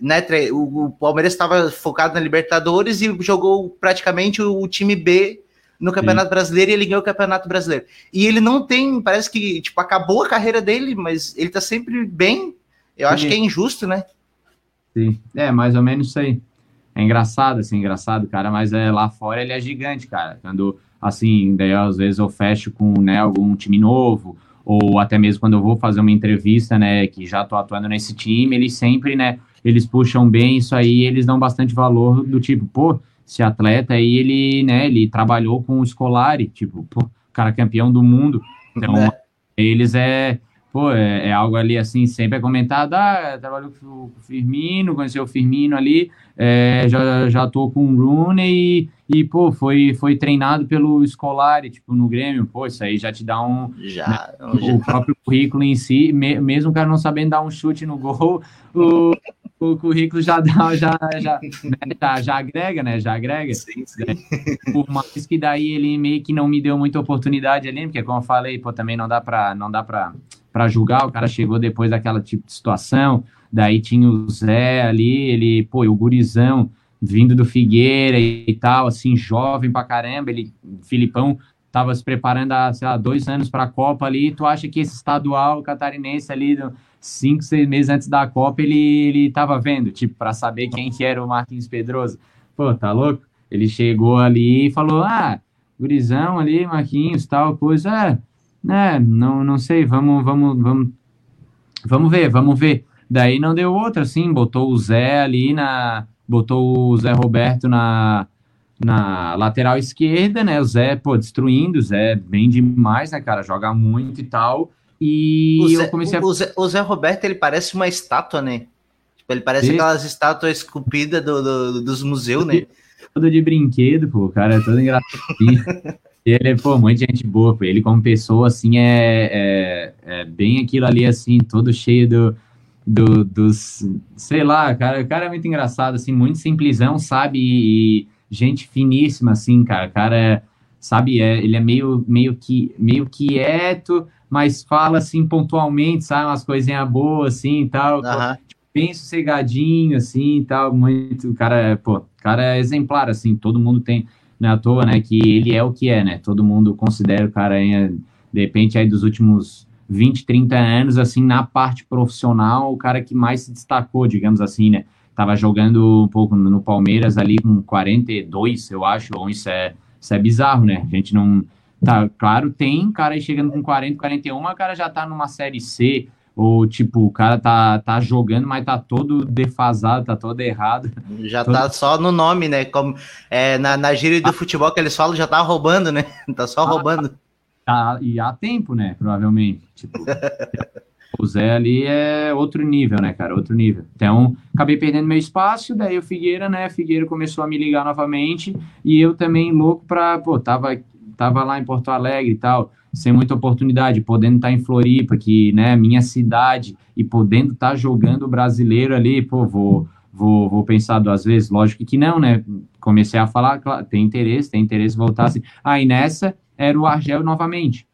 Né, o, o Palmeiras estava focado na Libertadores e jogou praticamente o, o time B no Campeonato Sim. Brasileiro e ele ganhou o Campeonato Brasileiro. E ele não tem, parece que tipo, acabou a carreira dele, mas ele tá sempre bem. Eu Sim. acho que é injusto, né? Sim, é mais ou menos isso aí é engraçado, assim, engraçado, cara, mas é, lá fora ele é gigante, cara. Quando, assim, daí às vezes eu fecho com, né, algum time novo, ou até mesmo quando eu vou fazer uma entrevista, né, que já tô atuando nesse time, eles sempre, né, eles puxam bem isso aí, eles dão bastante valor do tipo, pô, esse atleta aí, ele, né, ele trabalhou com o Scolari, tipo, pô, cara campeão do mundo. Então, é. eles é, pô, é, é, algo ali assim, sempre é comentado, ah, trabalhou com o Firmino, conheceu o Firmino ali, é, já, já tô com o Rooney e, e, pô, foi, foi treinado pelo Scolari, tipo, no Grêmio, pô, isso aí já te dá um... Já, né, já. O próprio currículo em si, me, mesmo o cara não sabendo dar um chute no gol, o, o currículo já dá, já, já, né, já, já, agrega, né, já agrega. Sim, sim. Né? Por mais que daí ele meio que não me deu muita oportunidade ali, porque como eu falei, pô, também não dá pra, não dá pra para julgar, o cara chegou depois daquela tipo de situação, daí tinha o Zé ali, ele, pô, o gurizão vindo do Figueira e, tal, assim, jovem pra caramba, ele, Filipão, tava se preparando há, sei lá, dois anos para a Copa ali, tu acha que esse estadual catarinense ali, cinco, seis meses antes da Copa, ele, ele tava vendo, tipo, para saber quem que era o Marquinhos Pedroso. Pô, tá louco? Ele chegou ali e falou, ah, gurizão ali, Marquinhos, tal coisa, é, é, não, não sei, vamos, vamos, vamos, vamos ver, vamos ver. Daí não deu outra, assim, botou o Zé ali na, botou o Zé Roberto na, na lateral esquerda, né? O Zé, pô, destruindo, o Zé bem demais, né, cara? Joga muito e tal. E o Zé, eu comecei a. O Zé, o Zé, Roberto, ele parece uma estátua, né? Tipo, ele parece aquelas estátuas esculpidas do, do, dos museus, né? Todo de brinquedo, pô, o cara é todo engraçadinho. ele é, pô, muita gente boa, pô. Ele como pessoa, assim, é, é, é bem aquilo ali, assim, todo cheio do, do, dos, sei lá, cara, o cara é muito engraçado, assim, muito simplesão, sabe, e, gente finíssima, assim, cara. O cara é, sabe, é, ele é meio, meio que meio quieto, mas fala assim pontualmente, sabe, umas coisinhas boas, assim e tal. Uhum. Tipo, bem sossegadinho, assim e tal. Muito. O cara é, pô, cara é exemplar, assim, todo mundo tem. Não é à toa, né? Que ele é o que é, né? Todo mundo considera o cara aí, de repente, aí dos últimos 20, 30 anos, assim, na parte profissional, o cara que mais se destacou, digamos assim, né? Tava jogando um pouco no Palmeiras ali com 42, eu acho. Bom, isso é, isso é bizarro, né? A gente não. Tá, claro, tem cara aí chegando com 40, 41, o cara já tá numa série C, ou tipo, o cara tá, tá jogando, mas tá todo defasado, tá todo errado. Já todo... tá só no nome, né? Como é, na, na gíria do ah. futebol que eles falam, já tá roubando, né? Tá só ah, roubando. Tá, e há tempo, né? Provavelmente. Tipo, o Zé ali é outro nível, né, cara? Outro nível. Então, acabei perdendo meu espaço, daí o Figueira, né? Figueira começou a me ligar novamente e eu também louco pra, pô, tava, tava lá em Porto Alegre e tal, sem muita oportunidade, podendo estar tá em Floripa, que, né, minha cidade, e podendo estar tá jogando brasileiro ali, pô, vou, vou, vou pensar duas vezes. Lógico que não, né? Comecei a falar, claro, tem interesse, tem interesse voltar assim. Aí ah, nessa era o Argel novamente.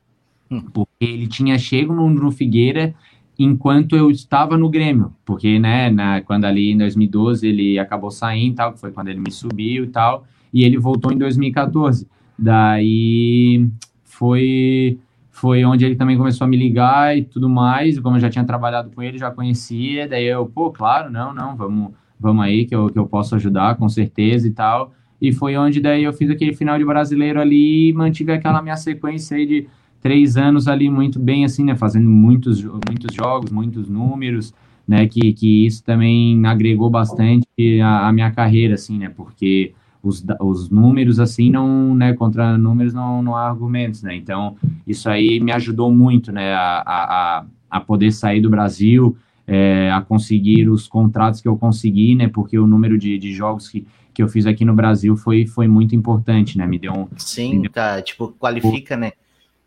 Hum. Porque ele tinha chego no, no Figueira enquanto eu estava no Grêmio, porque, né, na, quando ali em 2012 ele acabou saindo, tal, que foi quando ele me subiu e tal, e ele voltou em 2014. Daí foi foi onde ele também começou a me ligar e tudo mais, como eu já tinha trabalhado com ele, já conhecia, daí eu, pô, claro, não, não, vamos, vamos aí que eu, que eu posso ajudar, com certeza e tal. E foi onde daí eu fiz aquele final de brasileiro ali e mantive aquela minha sequência aí de três anos ali muito bem, assim, né? Fazendo muitos, muitos jogos, muitos números, né? Que, que isso também agregou bastante a, a minha carreira, assim, né? Porque os, os números, assim, não, né? Contra números não, não há argumentos, né? Então, isso aí me ajudou muito, né? A, a, a poder sair do Brasil, é, a conseguir os contratos que eu consegui, né? Porque o número de, de jogos que, que eu fiz aqui no Brasil foi, foi muito importante, né? Me deu um. Sim, deu... tá. Tipo, qualifica, né?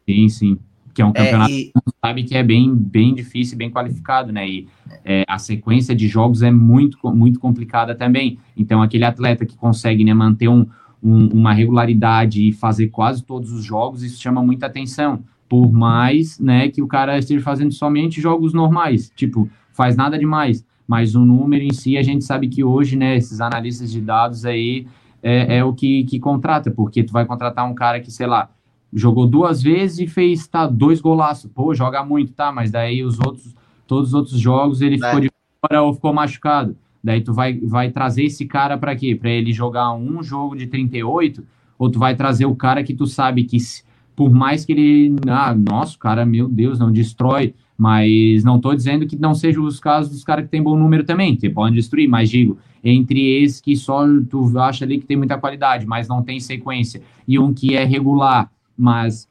Sim, sim. Que é um campeonato é, e... que sabe que é bem, bem difícil, bem qualificado, né? E é, a sequência de jogos é muito, muito complicada também. Então, aquele atleta que consegue né, manter um, um, uma regularidade e fazer quase todos os jogos, isso chama muita atenção. Por mais né, que o cara esteja fazendo somente jogos normais, tipo, faz nada demais. Mas o número em si, a gente sabe que hoje, né, esses analistas de dados aí é, é o que, que contrata, porque tu vai contratar um cara que, sei lá, jogou duas vezes e fez tá, dois golaços. Pô, joga muito, tá? Mas daí os outros, todos os outros jogos ele ficou é. de fora ou ficou machucado. Daí tu vai, vai trazer esse cara para quê? Para ele jogar um jogo de 38? Ou tu vai trazer o cara que tu sabe que, por mais que ele. Ah, nossa, cara, meu Deus, não destrói. Mas não estou dizendo que não sejam os casos dos caras que tem bom número também, que podem destruir, mas digo, entre esses que só tu acha ali que tem muita qualidade, mas não tem sequência, e um que é regular, mas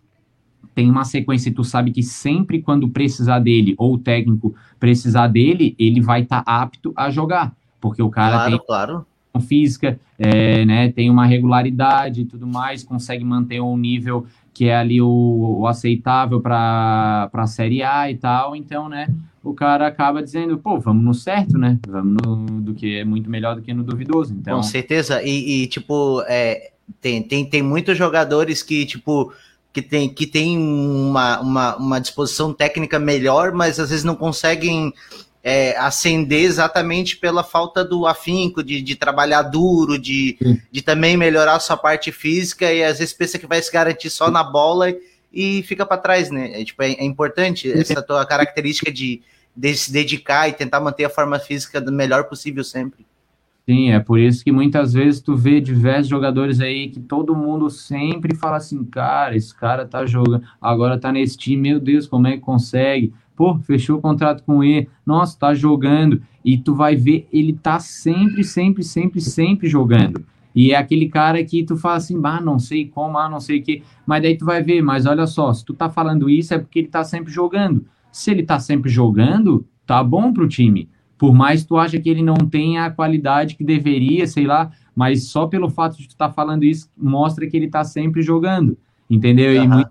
tem uma sequência e tu sabe que sempre quando precisar dele, ou o técnico precisar dele, ele vai estar tá apto a jogar. Porque o cara claro, tem claro. física, é, né, tem uma regularidade e tudo mais, consegue manter um nível que é ali o, o aceitável para a Série A e tal. Então, né, o cara acaba dizendo, pô, vamos no certo, né? Vamos no do que é muito melhor do que no duvidoso. Então... Com certeza. E, e tipo, é, tem, tem, tem muitos jogadores que, tipo, que tem, que tem uma, uma, uma disposição técnica melhor, mas às vezes não conseguem é, ascender exatamente pela falta do afinco, de, de trabalhar duro, de, de também melhorar a sua parte física, e às vezes pensa que vai se garantir só na bola e fica para trás, né? É, tipo, é, é, importante essa tua característica de, de se dedicar e tentar manter a forma física do melhor possível sempre. Sim, é por isso que muitas vezes tu vê diversos jogadores aí que todo mundo sempre fala assim, cara, esse cara tá jogando, agora tá nesse time, meu Deus, como é que consegue? Pô, fechou o contrato com ele, nossa, tá jogando, e tu vai ver, ele tá sempre, sempre, sempre, sempre jogando. E é aquele cara que tu fala assim, bah, não sei como, ah, não sei o que. Mas daí tu vai ver, mas olha só, se tu tá falando isso é porque ele tá sempre jogando. Se ele tá sempre jogando, tá bom pro time. Por mais tu acha que ele não tenha a qualidade que deveria, sei lá, mas só pelo fato de tu estar tá falando isso mostra que ele tá sempre jogando, entendeu? Uhum. E muito,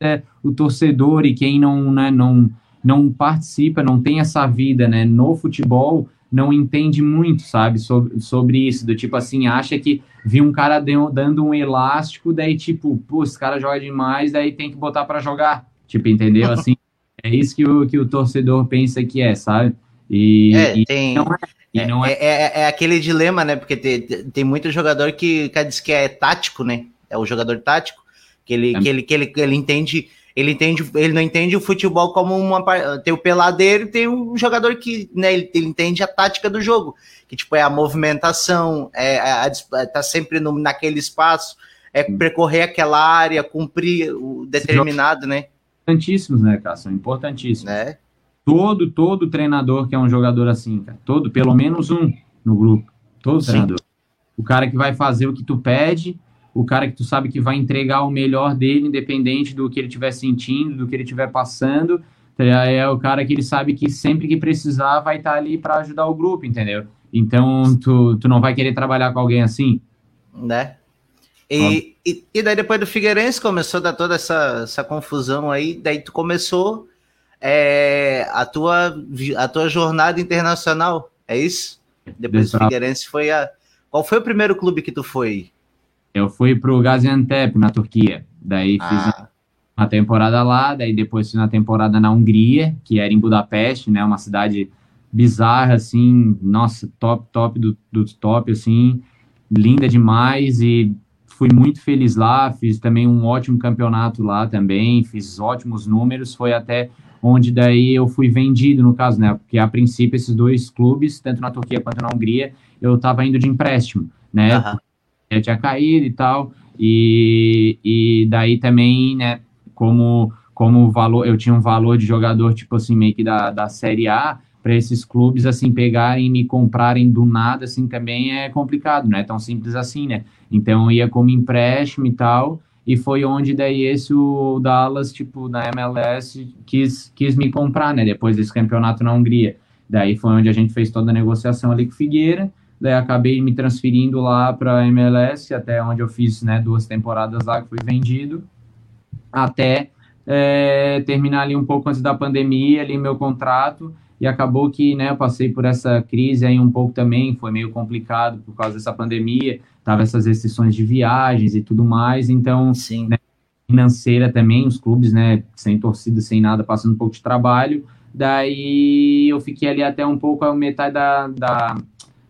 é, o torcedor e quem não, né, não, não participa, não tem essa vida, né, no futebol, não entende muito, sabe, sobre, sobre isso, do tipo assim, acha que viu um cara dando um elástico, daí tipo, pô, esse cara joga demais, daí tem que botar para jogar, tipo, entendeu? Assim, é isso que o, que o torcedor pensa que é, sabe? E, é, e tem... não é, não é... É, é, é, aquele dilema, né, porque tem, tem muito jogador que, que diz que é tático, né, é o jogador tático, que ele, é. que ele, que ele, ele entende ele entende, ele não entende o futebol como uma tem o peladeiro, tem o jogador que, né, ele, ele entende a tática do jogo, que tipo é a movimentação, é, a, a, tá sempre no, naquele espaço, é percorrer aquela área, cumprir o determinado, né? Importantíssimos, né, cara? São importantíssimos. Né? Todo, todo treinador que é um jogador assim, cara, todo, pelo menos um no grupo, todo Sim. treinador. O cara que vai fazer o que tu pede, o cara que tu sabe que vai entregar o melhor dele, independente do que ele estiver sentindo, do que ele estiver passando. Tá é o cara que ele sabe que sempre que precisar vai estar tá ali para ajudar o grupo, entendeu? Então, tu, tu não vai querer trabalhar com alguém assim? Né? E, e, e, daí depois do Figueirense começou a dar toda essa, essa confusão aí, daí tu começou é, a, tua, a tua jornada internacional, é isso? Depois do Figueirense foi a... Qual foi o primeiro clube que tu foi? Eu fui pro Gaziantep, na Turquia. Daí ah. fiz uma temporada lá, daí depois fiz uma temporada na Hungria, que era em Budapeste, né? Uma cidade bizarra, assim, nossa, top, top do, do top, assim, linda demais e fui muito feliz lá, fiz também um ótimo campeonato lá também, fiz ótimos números, foi até onde daí eu fui vendido, no caso, né, porque a princípio esses dois clubes, tanto na Turquia quanto na Hungria, eu estava indo de empréstimo, né, uhum eu tinha caído e tal, e, e daí também, né, como, como valor, eu tinha um valor de jogador, tipo assim, meio que da, da Série A, para esses clubes, assim, pegarem e me comprarem do nada, assim, também é complicado, não é tão simples assim, né? Então, eu ia como empréstimo e tal, e foi onde daí esse, o Dallas, tipo, da MLS, quis, quis me comprar, né? Depois desse campeonato na Hungria. Daí foi onde a gente fez toda a negociação ali com o Figueira, Daí acabei me transferindo lá para a MLS, até onde eu fiz né, duas temporadas lá, que fui vendido, até é, terminar ali um pouco antes da pandemia, ali meu contrato, e acabou que né, eu passei por essa crise aí um pouco também, foi meio complicado por causa dessa pandemia, tava essas restrições de viagens e tudo mais, então, Sim. Né, financeira também, os clubes, né, sem torcida, sem nada, passando um pouco de trabalho, daí eu fiquei ali até um pouco a metade da, da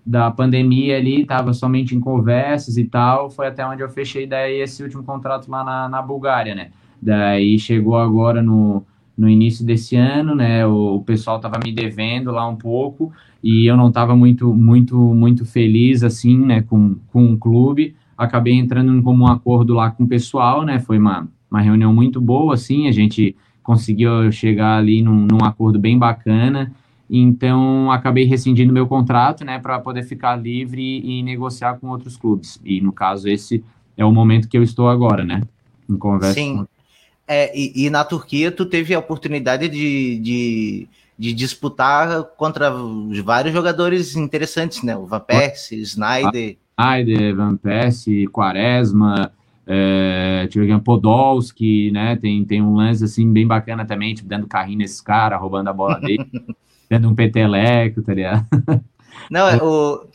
da pandemia ali, estava somente em conversas e tal, foi até onde eu fechei daí esse último contrato lá na, na Bulgária, né? Daí chegou agora no, no início desse ano, né? O, pessoal estava me devendo lá um pouco e eu não estava muito, muito, muito feliz assim, né? Com, com o clube. Acabei entrando em comum acordo lá com o pessoal, né? Foi uma, uma reunião muito boa, assim. A gente conseguiu chegar ali num, num acordo bem bacana. Então, acabei rescindindo meu contrato, né, para poder ficar livre e negociar com outros clubes. E, no caso, esse é o momento que eu estou agora, né, em conversa. Sim. Com... É, e, e, na Turquia, tu teve a oportunidade de, de, de, disputar contra vários jogadores interessantes, né? O Van Persie, Snyder. Snyder, Van Persie, Quaresma, é, Podolski, né? Tem, tem um lance assim bem bacana também, tipo, dando carrinho nesse cara, roubando a bola dele. Tendo um peteleco, tá ligado? Não, é o.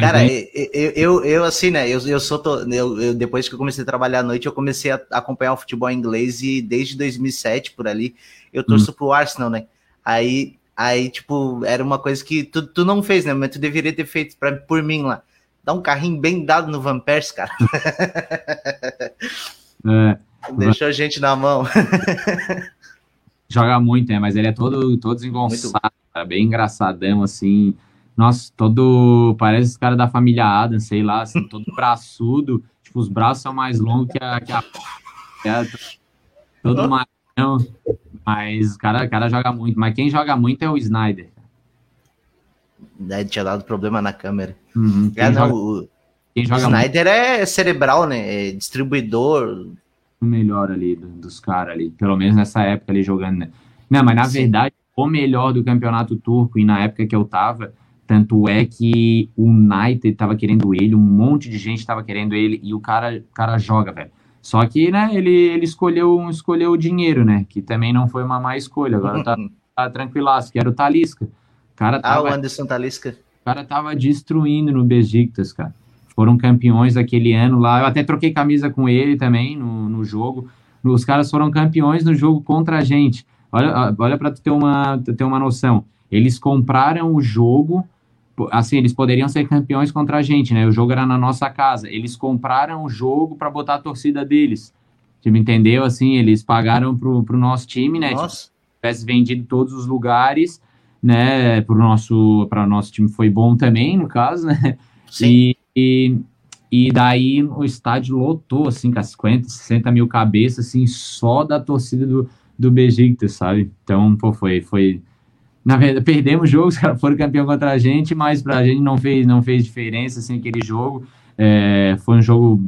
cara, eu, eu, eu, assim, né? Eu, eu sou. To, eu, eu, depois que eu comecei a trabalhar à noite, eu comecei a acompanhar o futebol inglês e desde 2007 por ali, eu torço hum. pro Arsenal, né? Aí, aí, tipo, era uma coisa que tu, tu não fez, né? Mas tu deveria ter feito pra, por mim lá. Dá um carrinho bem dado no Van Persie, cara. É. Deixou a gente na mão. Joga muito, né? Mas ele é todo, todo desengonçado bem engraçadão, assim. Nossa, todo. Parece esse cara da família Adam, sei lá, assim, todo braçudo. Tipo, os braços são mais longos que a. Que a é, todo mais. Mas o cara, cara joga muito. Mas quem joga muito é o Snyder. Daí tinha dado problema na câmera. Uhum, quem, é, joga, não, o... Quem joga Snyder muito... é cerebral, né? É distribuidor. O melhor ali dos caras ali, pelo menos nessa época ali jogando, né? Não, mas na Sim. verdade, o melhor do campeonato turco, e na época que eu tava, tanto é que o United tava querendo ele, um monte de gente tava querendo ele, e o cara, o cara joga, velho. Só que, né, ele, ele escolheu, escolheu o dinheiro, né? Que também não foi uma má escolha. Agora tá, tá tranquilaço, que era o Talisca. O cara tava, ah, o Anderson Talisca. O cara tava destruindo no Besiktas, cara. Foram campeões aquele ano lá. Eu até troquei camisa com ele também no, no jogo. Os caras foram campeões no jogo contra a gente. Olha, olha para tu ter uma, ter uma noção. Eles compraram o jogo assim, eles poderiam ser campeões contra a gente, né? O jogo era na nossa casa. Eles compraram o jogo para botar a torcida deles. Tipo, entendeu? Assim, eles pagaram pro, pro nosso time, né? Nossa. Tipo, tivesse vendido todos os lugares, né? Pro nosso, para nosso time foi bom também, no caso, né? Sim. E, e, e daí o estádio lotou, assim, com as 50, 60 mil cabeças, assim, só da torcida do, do Besiktas, sabe? Então, pô, foi, foi na verdade, perdemos o jogo, os caras foram campeão contra a gente, mas para a gente não fez, não fez diferença, assim, aquele jogo. É, foi um jogo,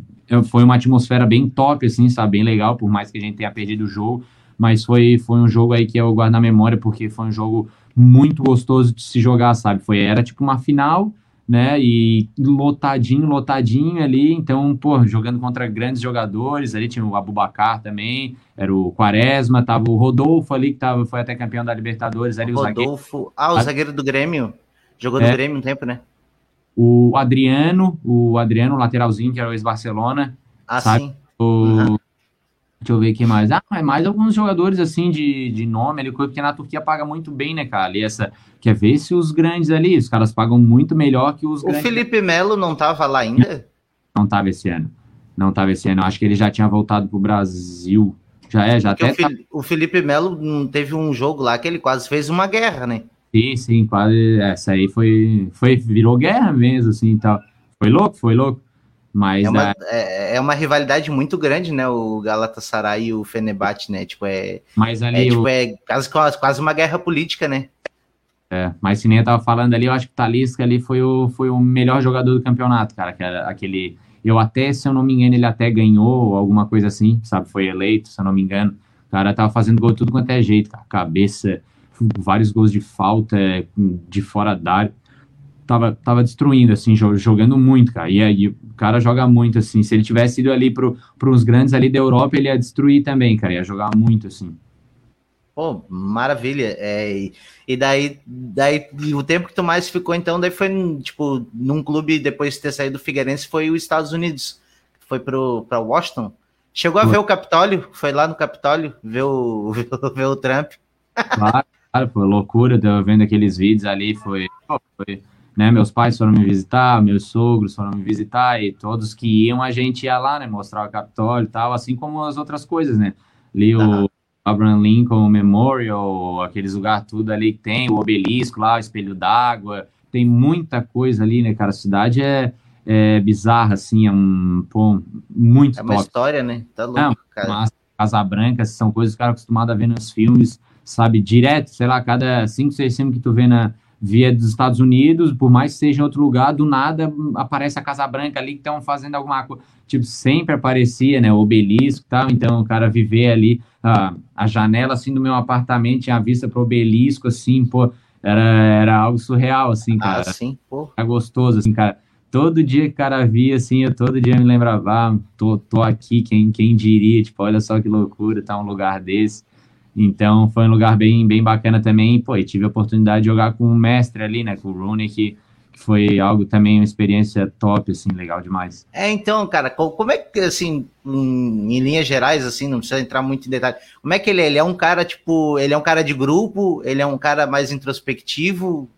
foi uma atmosfera bem top, assim, sabe, bem legal, por mais que a gente tenha perdido o jogo, mas foi, foi um jogo aí que eu guardo na memória, porque foi um jogo muito gostoso de se jogar, sabe, foi, era tipo uma final, né? E lotadinho, lotadinho ali. Então, pô, jogando contra grandes jogadores, ali tinha o Abubacar também, era o Quaresma, tava o Rodolfo ali, que tava, foi até campeão da Libertadores. Ali, o Rodolfo, o ah, o zagueiro do Grêmio, jogou é. no Grêmio um tempo, né? O Adriano, o Adriano, lateralzinho, que era o ex-Barcelona. Ah, sabe? sim. O, uhum. Deixa eu ver quem mais. Ah, é mais alguns jogadores assim de, de nome ali, porque na Turquia paga muito bem, né, cara? Ali essa. Quer ver se os grandes ali, os caras pagam muito melhor que os o grandes. O Felipe Melo não tava lá ainda? Não tava esse ano. Não tava esse ano. Acho que ele já tinha voltado pro Brasil. Já é, já porque até. O, Felipe Melo teve um jogo lá que ele quase fez uma guerra, né? Sim, sim, quase. Essa aí foi. foi virou guerra mesmo, assim e tal. Foi louco, foi louco. Mas é uma, é, é uma rivalidade muito grande, né? O Galatasaray e o Fenerbahçe, né? Tipo, é, mas ali é, tipo, é quase, quase uma guerra política, né? É, mas se nem eu tava falando ali, eu acho que o Talisca ali foi o, foi o melhor jogador do campeonato, cara. Que era aquele. Eu até, se eu não me engano, ele até ganhou alguma coisa assim, sabe? Foi eleito, se eu não me engano. O cara tava fazendo gol tudo quanto é jeito, cara. Cabeça, vários gols de falta, de fora da área tava, tava destruindo, assim, jogando muito, cara. E aí o cara joga muito, assim. Se ele tivesse ido ali para os grandes ali da Europa, ele ia destruir também, cara. Ia jogar muito, assim. Pô, maravilha. É, e daí, daí o tempo que tu mais ficou, então, daí foi, tipo, num clube, depois de ter saído do Figueirense, foi os Estados Unidos. Foi para Washington. Chegou a ver o Capitólio? Foi lá no Capitólio ver o, ver, o Trump? Claro, claro, foi loucura, vendo aqueles vídeos ali, foi, foi né? Meus pais foram me visitar, meus sogros foram me visitar e todos que iam a gente ia lá, né? Mostrar o Capitólio e tal, assim como as outras coisas, né? Ali uhum. o Abraham Lincoln Memorial, aqueles lugares tudo ali que tem, o obelisco lá, o espelho d'água, tem muita coisa ali, né, cara? A cidade é, é bizarra, assim, é um, pô, muito É uma top. história, né? Tá louco, Não, cara. Casa Branca, são coisas que o cara é acostumado a ver nos filmes, sabe, direto, sei lá, cada cinco, seis filmes que tu vê na, via dos Estados Unidos, por mais que seja em outro lugar, do nada aparece a Casa Branca ali que estão fazendo alguma coisa. Tipo, sempre aparecia, né? O obelisco e tal. Então, o cara viver ali, a, a janela assim do meu apartamento tinha vista para o obelisco, assim, pô, era, era algo surreal, assim, ah, cara. Ah, sim, pô. Era gostoso, assim, cara. Todo dia que o cara via, assim, eu todo dia me lembrava, ah, tô, tô aqui, quem, quem diria, tipo, olha só que loucura, tá um lugar desse. Então foi um lugar bem, bem bacana também. Pô, e tive a oportunidade de jogar com o mestre ali, né? Com o Rooney, que, que foi algo também, uma experiência top, assim, legal demais. É, então, cara, como é que, assim, em, linhas gerais, assim, não precisa entrar muito em detalhe, como é que ele é? Ele é um cara, tipo, ele é um cara de grupo? Ele é um cara mais introspectivo?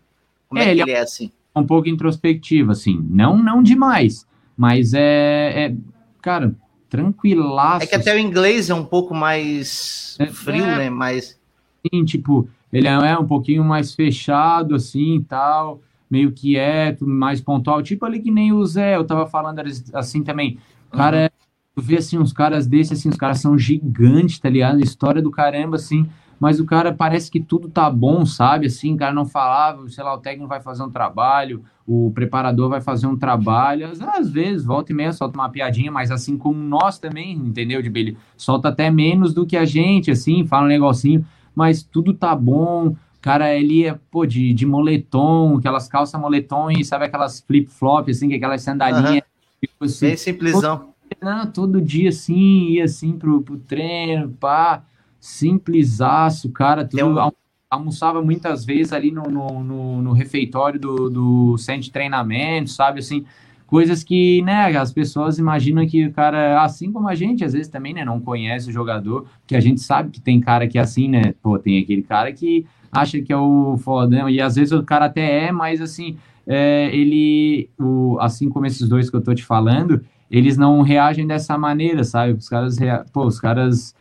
Como é, é que ele, ele é, assim? Um pouco introspectivo, assim, não, não demais, mas é, é cara, tranquilaço. É que até o inglês é um pouco mais é, frio, é, né? Mais. Sim, tipo, ele é um pouquinho mais fechado, assim tal, meio quieto, mais pontual. Tipo ali que nem o Zé, eu tava falando assim também. Cara, uhum. tu vê assim, uns caras desses, assim, os caras são gigantes, tá ligado? História do caramba, assim. Mas o cara parece que tudo tá bom, sabe? Assim, o cara não falava, sei lá, o técnico vai fazer um trabalho, o preparador vai fazer um trabalho, às, vezes, volta e meia, solta uma piadinha, mas assim como nós também, entendeu, de Ele solta até menos do que a gente, assim, fala um negocinho, mas tudo tá bom, cara, ele é, pô, de, de moletom, aquelas calças moletom e sabe aquelas flip-flop, assim, que aquelas sandalinhas. Uhum. Tipo, assim, Bem simplesão. Todo, não, todo dia, assim, ia assim pro, pro treino, pá simplisaço, cara. Tudo, um... Almoçava muitas vezes ali no, no, no, no refeitório do, do centro de treinamento, sabe? Assim, coisas que, né, as pessoas imaginam que o cara, assim como a gente, às vezes também, né, não conhece o jogador, que a gente sabe que tem cara que é assim, né? Pô, tem aquele cara que acha que é o fodão, e às vezes o cara até é, mas assim, é, ele, o, assim como esses dois que eu tô te falando, eles não reagem dessa maneira, sabe? Os caras, pô, os caras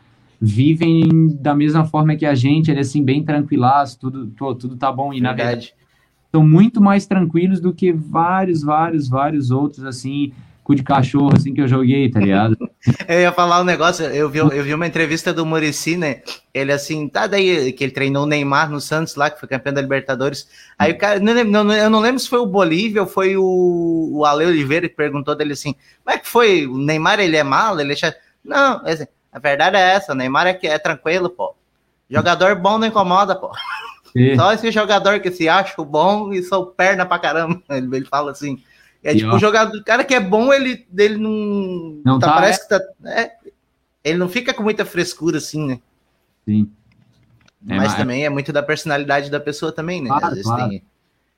vivem da mesma forma que a gente, ele assim, bem tranquilaço, tudo, tudo, tudo tá bom. E na verdade, são muito mais tranquilos do que vários, vários, vários outros, assim, cu de cachorro, assim, que eu joguei, tá ligado? eu ia falar um negócio, eu vi, eu vi uma entrevista do Murici, né? Ele assim, tá daí, que ele treinou o Neymar no Santos lá, que foi campeão da Libertadores. Aí o cara, não, não, eu não lembro se foi o Bolívia ou foi o, o Ale Oliveira que perguntou dele assim, como é que foi? O Neymar, ele é malo? Ele é Não, é assim, a verdade é essa, o Neymar é, é tranquilo, pô. Jogador bom não incomoda, pô. Só esse jogador que se acha bom e sou perna pra caramba. Ele, ele fala assim. É e tipo, ó. o jogador, o cara que é bom, ele, ele não. Não tá, tá parece é? que tá. É, ele não fica com muita frescura, assim, né? Sim. É, mas, mas também é muito da personalidade da pessoa também, né? Claro, Às vezes claro. tem.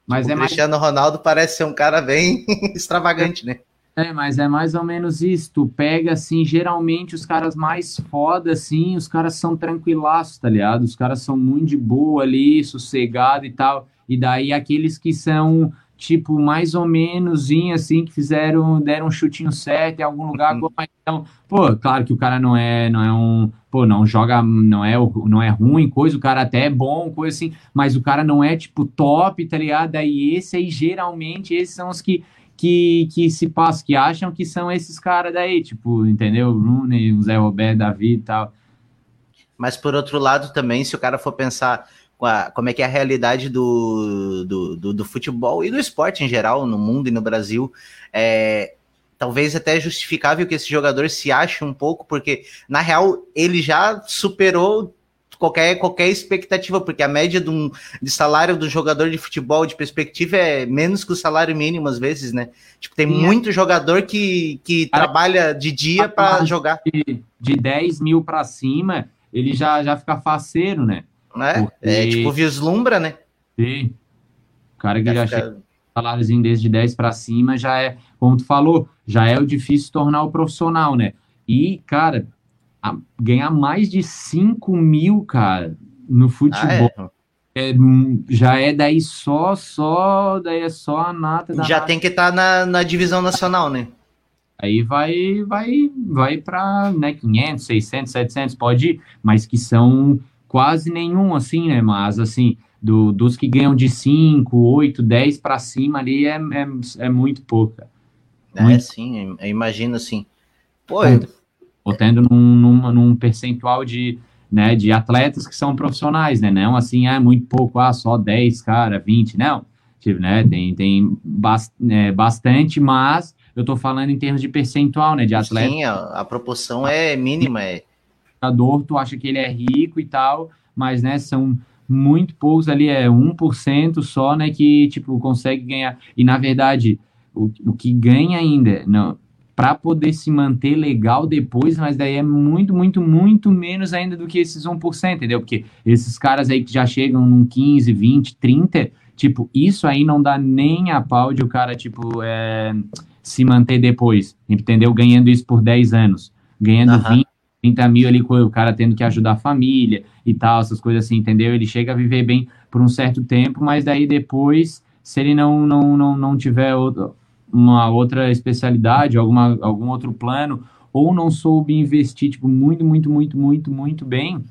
Mas tipo, é o Cristiano mais... Ronaldo parece ser um cara bem extravagante, né? É, mas é mais ou menos isso. Tu pega, assim, geralmente os caras mais foda, assim, os caras são tranquilaços, tá ligado? Os caras são muito de boa ali, sossegado e tal. E daí aqueles que são, tipo, mais ou menos, assim, que fizeram, deram um chutinho certo em algum lugar. Uhum. Então, pô, claro que o cara não é, não é um, pô, não joga, não é, não é ruim, coisa, o cara até é bom, coisa assim, mas o cara não é, tipo, top, tá ligado? Daí esse aí, geralmente, esses são os que que, que se passa, que acham que são esses caras daí, tipo, entendeu? O Rooney, o Zé Roberto, Davi e tal. Mas por outro lado também, se o cara for pensar como é que é a realidade do, do, do, do futebol e do esporte em geral, no mundo e no Brasil, é, talvez até justificável que esse jogador se ache um pouco, porque na real ele já superou qualquer, qualquer expectativa, porque a média de, um, de salário do jogador de futebol de perspectiva é menos que o salário mínimo, às vezes, né? Tipo, tem Sim. muito jogador que, que trabalha de dia para jogar. De, de 10 mil para cima, ele já, já fica faceiro, né? É, porque... é tipo, vislumbra, né? Sim. O cara que já, já fica... chega saláriozinho desde 10 para cima já é, como tu falou, já é o difícil tornar o profissional, né? E, cara, a, ganhar mais de 5 mil, cara, no futebol. Ah, é? É, já é daí só, só, daí é só a nata. já nata. tem que estar tá na, na divisão nacional, né? Aí vai, vai, vai para né, 500, 600, 700, pode ir, mas que são quase nenhum, assim, né? Mas, assim, do, dos que ganham de 5, 8, 10 para cima ali é, é, é muito pouco. É, muito. sim, eu imagino assim. Pô, ou tendo num, num, num, percentual de, né, de atletas que são profissionais, né? Não assim, é muito pouco, ah, só 10, cara, 20, não. Tipo, né, tem, tem bast, é, bastante, mas eu tô falando em termos de percentual, né, de atletas. Sim, a, a proporção é mínima, é. Tu acha que ele é rico e tal, mas, né, são muito poucos ali, é 1% só, né, que, tipo, consegue ganhar. E, na verdade, o, o que ganha ainda, não, para poder se manter legal depois, mas daí é muito, muito, muito menos ainda do que esses 1%, entendeu? Porque esses caras aí que já chegam num 15, 20, 30, tipo, isso aí não dá nem a pau de o cara, tipo, é, se manter depois, entendeu? Ganhando isso por 10 anos, ganhando uhum. 20, 30 mil ali, com o cara tendo que ajudar a família e tal, essas coisas assim, entendeu? Ele chega a viver bem por um certo tempo, mas daí depois, se ele não, não, não, não tiver outro uma outra especialidade, alguma, algum outro plano, ou não soube investir, tipo, muito, muito, muito, muito, muito bem,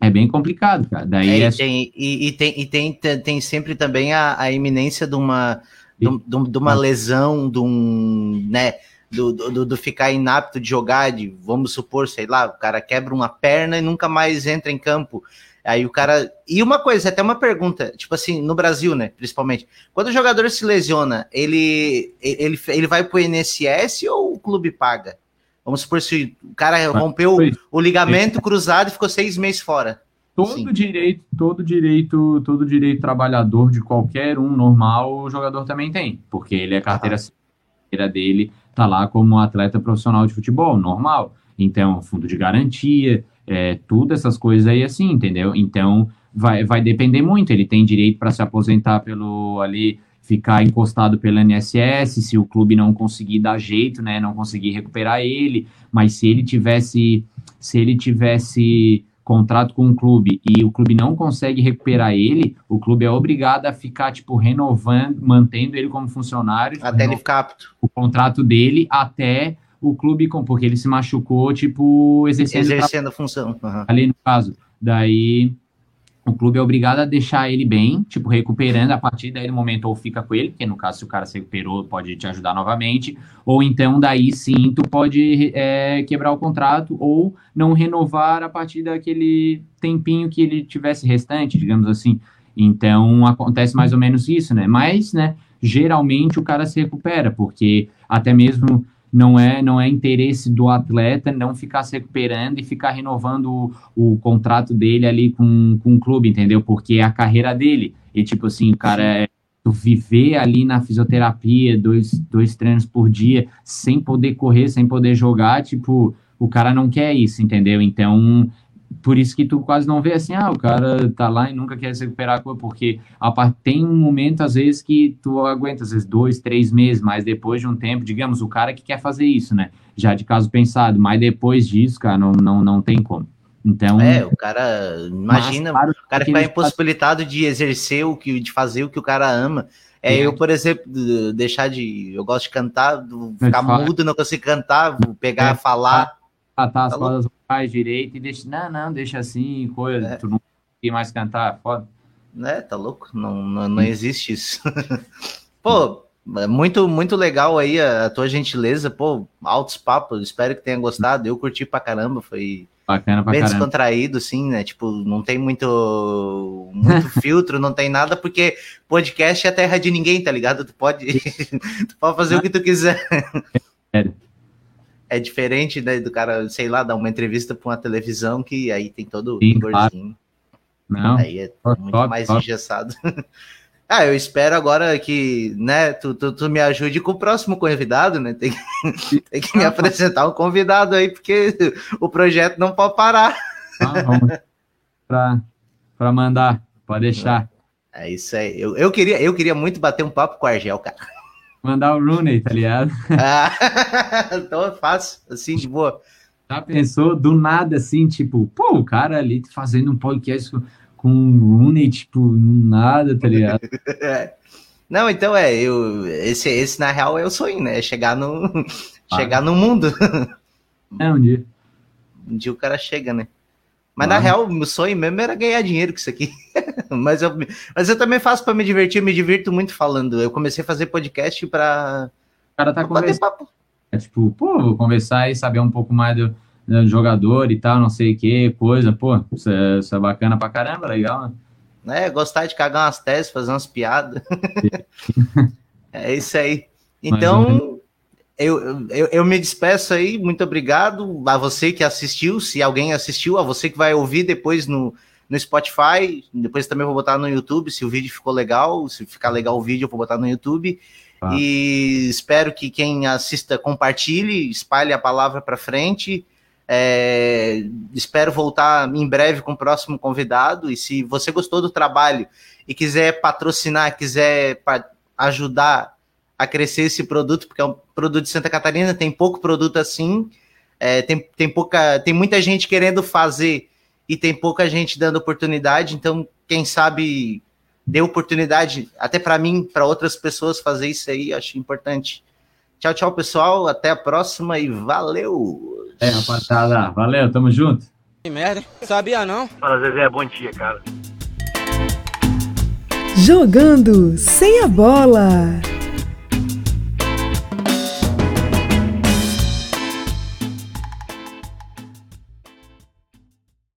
é bem complicado, cara. Daí é, é... Tem, e, e, tem, e tem, tem sempre também a, a iminência de uma, de, de uma lesão, de um, né, do, do, do, ficar inapto de jogar, de, vamos supor, sei lá, o cara quebra uma perna e nunca mais entra em campo. Aí o cara. E uma coisa, até uma pergunta, tipo assim, no Brasil, né, principalmente. Quando o jogador se lesiona, ele, ele, ele vai pro INSS ou o clube paga? Vamos supor se o cara rompeu o ligamento cruzado e ficou seis meses fora. Todo Sim. direito, todo direito, todo direito trabalhador de qualquer um normal, o jogador também tem, porque ele é carteira ah. dele, tá lá como atleta profissional de futebol, normal. Então, fundo de garantia, é, tudo essas coisas aí assim, entendeu? Então, vai, vai depender muito. Ele tem direito para se aposentar pelo ali, ficar encostado pelo INSS, se o clube não conseguir dar jeito, né? Não conseguir recuperar ele, mas se ele tivesse, se ele tivesse contrato com o clube e o clube não consegue recuperar ele, o clube é obrigado a ficar, tipo, renovando, mantendo ele como funcionário. Até ele ficar apto. O contrato dele até o clube, porque ele se machucou, tipo, exercendo, exercendo a função. Uhum. Ali no caso. Daí o clube é obrigado a deixar ele bem, tipo, recuperando a partir daí no momento ou fica com ele, porque no caso se o cara se recuperou pode te ajudar novamente, ou então daí sim tu pode é, quebrar o contrato ou não renovar a partir daquele tempinho que ele tivesse restante, digamos assim. Então acontece mais ou menos isso, né? Mas, né, geralmente o cara se recupera, porque até mesmo não é não é interesse do atleta não ficar se recuperando e ficar renovando o, o contrato dele ali com, com o clube, entendeu? Porque é a carreira dele. E tipo assim, o cara é viver ali na fisioterapia, dois, dois treinos por dia, sem poder correr, sem poder jogar, tipo, o cara não quer isso, entendeu? Então, por isso que tu quase não vê assim, ah, o cara tá lá e nunca quer se recuperar, porque a part... tem um momento, às vezes, que tu aguenta, às vezes, dois, três meses, mas depois de um tempo, digamos, o cara que quer fazer isso, né? Já de caso pensado, mas depois disso, cara, não, não, não tem como. Então. É, o cara. Imagina, claro, o cara que vai impossibilitado de exercer o que, de fazer o que o cara ama. É, eu, por exemplo, deixar de. Eu gosto de cantar, ficar mudo, não consigo cantar, pegar, é, falar. Tá, as tá faz direito e deixa. Não, não, deixa assim, coisa. É. Tu não quer mais cantar, foda. É, tá louco? Não, não, não existe isso. Pô, é muito, muito legal aí a, a, tua gentileza. Pô, altos papos. Espero que tenha gostado. Eu curti pra caramba. Foi Bacana pra bem caramba. descontraído, assim, né? Tipo, não tem muito, muito filtro, não tem nada, porque podcast é terra de ninguém, tá ligado? Tu pode, tu pode fazer o que tu quiser. Sério é diferente né, do cara, sei lá, dar uma entrevista para uma televisão que aí tem todo Sim, o claro. Não, aí é muito top, mais top. engessado. ah, eu espero agora que, né, tu, tu, tu, me ajude com o próximo convidado, né? Tem que, tem que me apresentar um convidado aí, porque o projeto não pode parar. Ah, vamos para mandar, pode deixar. É isso aí. Eu, eu, queria, eu queria muito bater um papo com o Argel, cara. Mandar o Rooney, tá ligado? Ah, então é fácil, assim, de boa. Já pensou do nada, assim, tipo, pô, o cara ali fazendo um podcast com, com o Rooney, tipo, nada, tá ligado? Não, então é, eu, esse, esse na real é o sonho, né? É chegar no, ah. chegar no mundo. É, um dia. Um dia o cara chega, né? Mas ah. na real, meu sonho mesmo era ganhar dinheiro com isso aqui. Mas, eu, mas eu também faço para me divertir, eu me divirto muito falando. Eu comecei a fazer podcast para. O cara tá conversando. É tipo, pô, vou conversar e saber um pouco mais do, do jogador e tal, não sei o que, coisa, pô, isso é, isso é bacana pra caramba, legal, né? É, gostar de cagar umas teses, fazer umas piadas. é isso aí. Então, eu, eu, eu, me despeço aí, muito obrigado a você que assistiu, se alguém assistiu, a você que vai ouvir depois no, no Spotify, depois também vou botar no YouTube, se o vídeo ficou legal, se ficar legal o vídeo eu vou botar no YouTube, ah. e espero que quem assista compartilhe, espalhe a palavra para frente, é, espero voltar em breve com o próximo convidado, e se você gostou do trabalho e quiser patrocinar, quiser ajudar a crescer esse produto, porque é um produto de Santa Catarina, tem pouco produto assim, é, tem, tem, pouca, tem muita gente querendo fazer e tem pouca gente dando oportunidade, então quem sabe dê oportunidade até para mim, para outras pessoas fazer isso aí, acho importante. Tchau, tchau, pessoal, até a próxima e valeu! É, rapaziada, valeu, tamo junto. Que merda, sabia não? Fala, Zezé, bom dia, cara. Jogando sem a bola.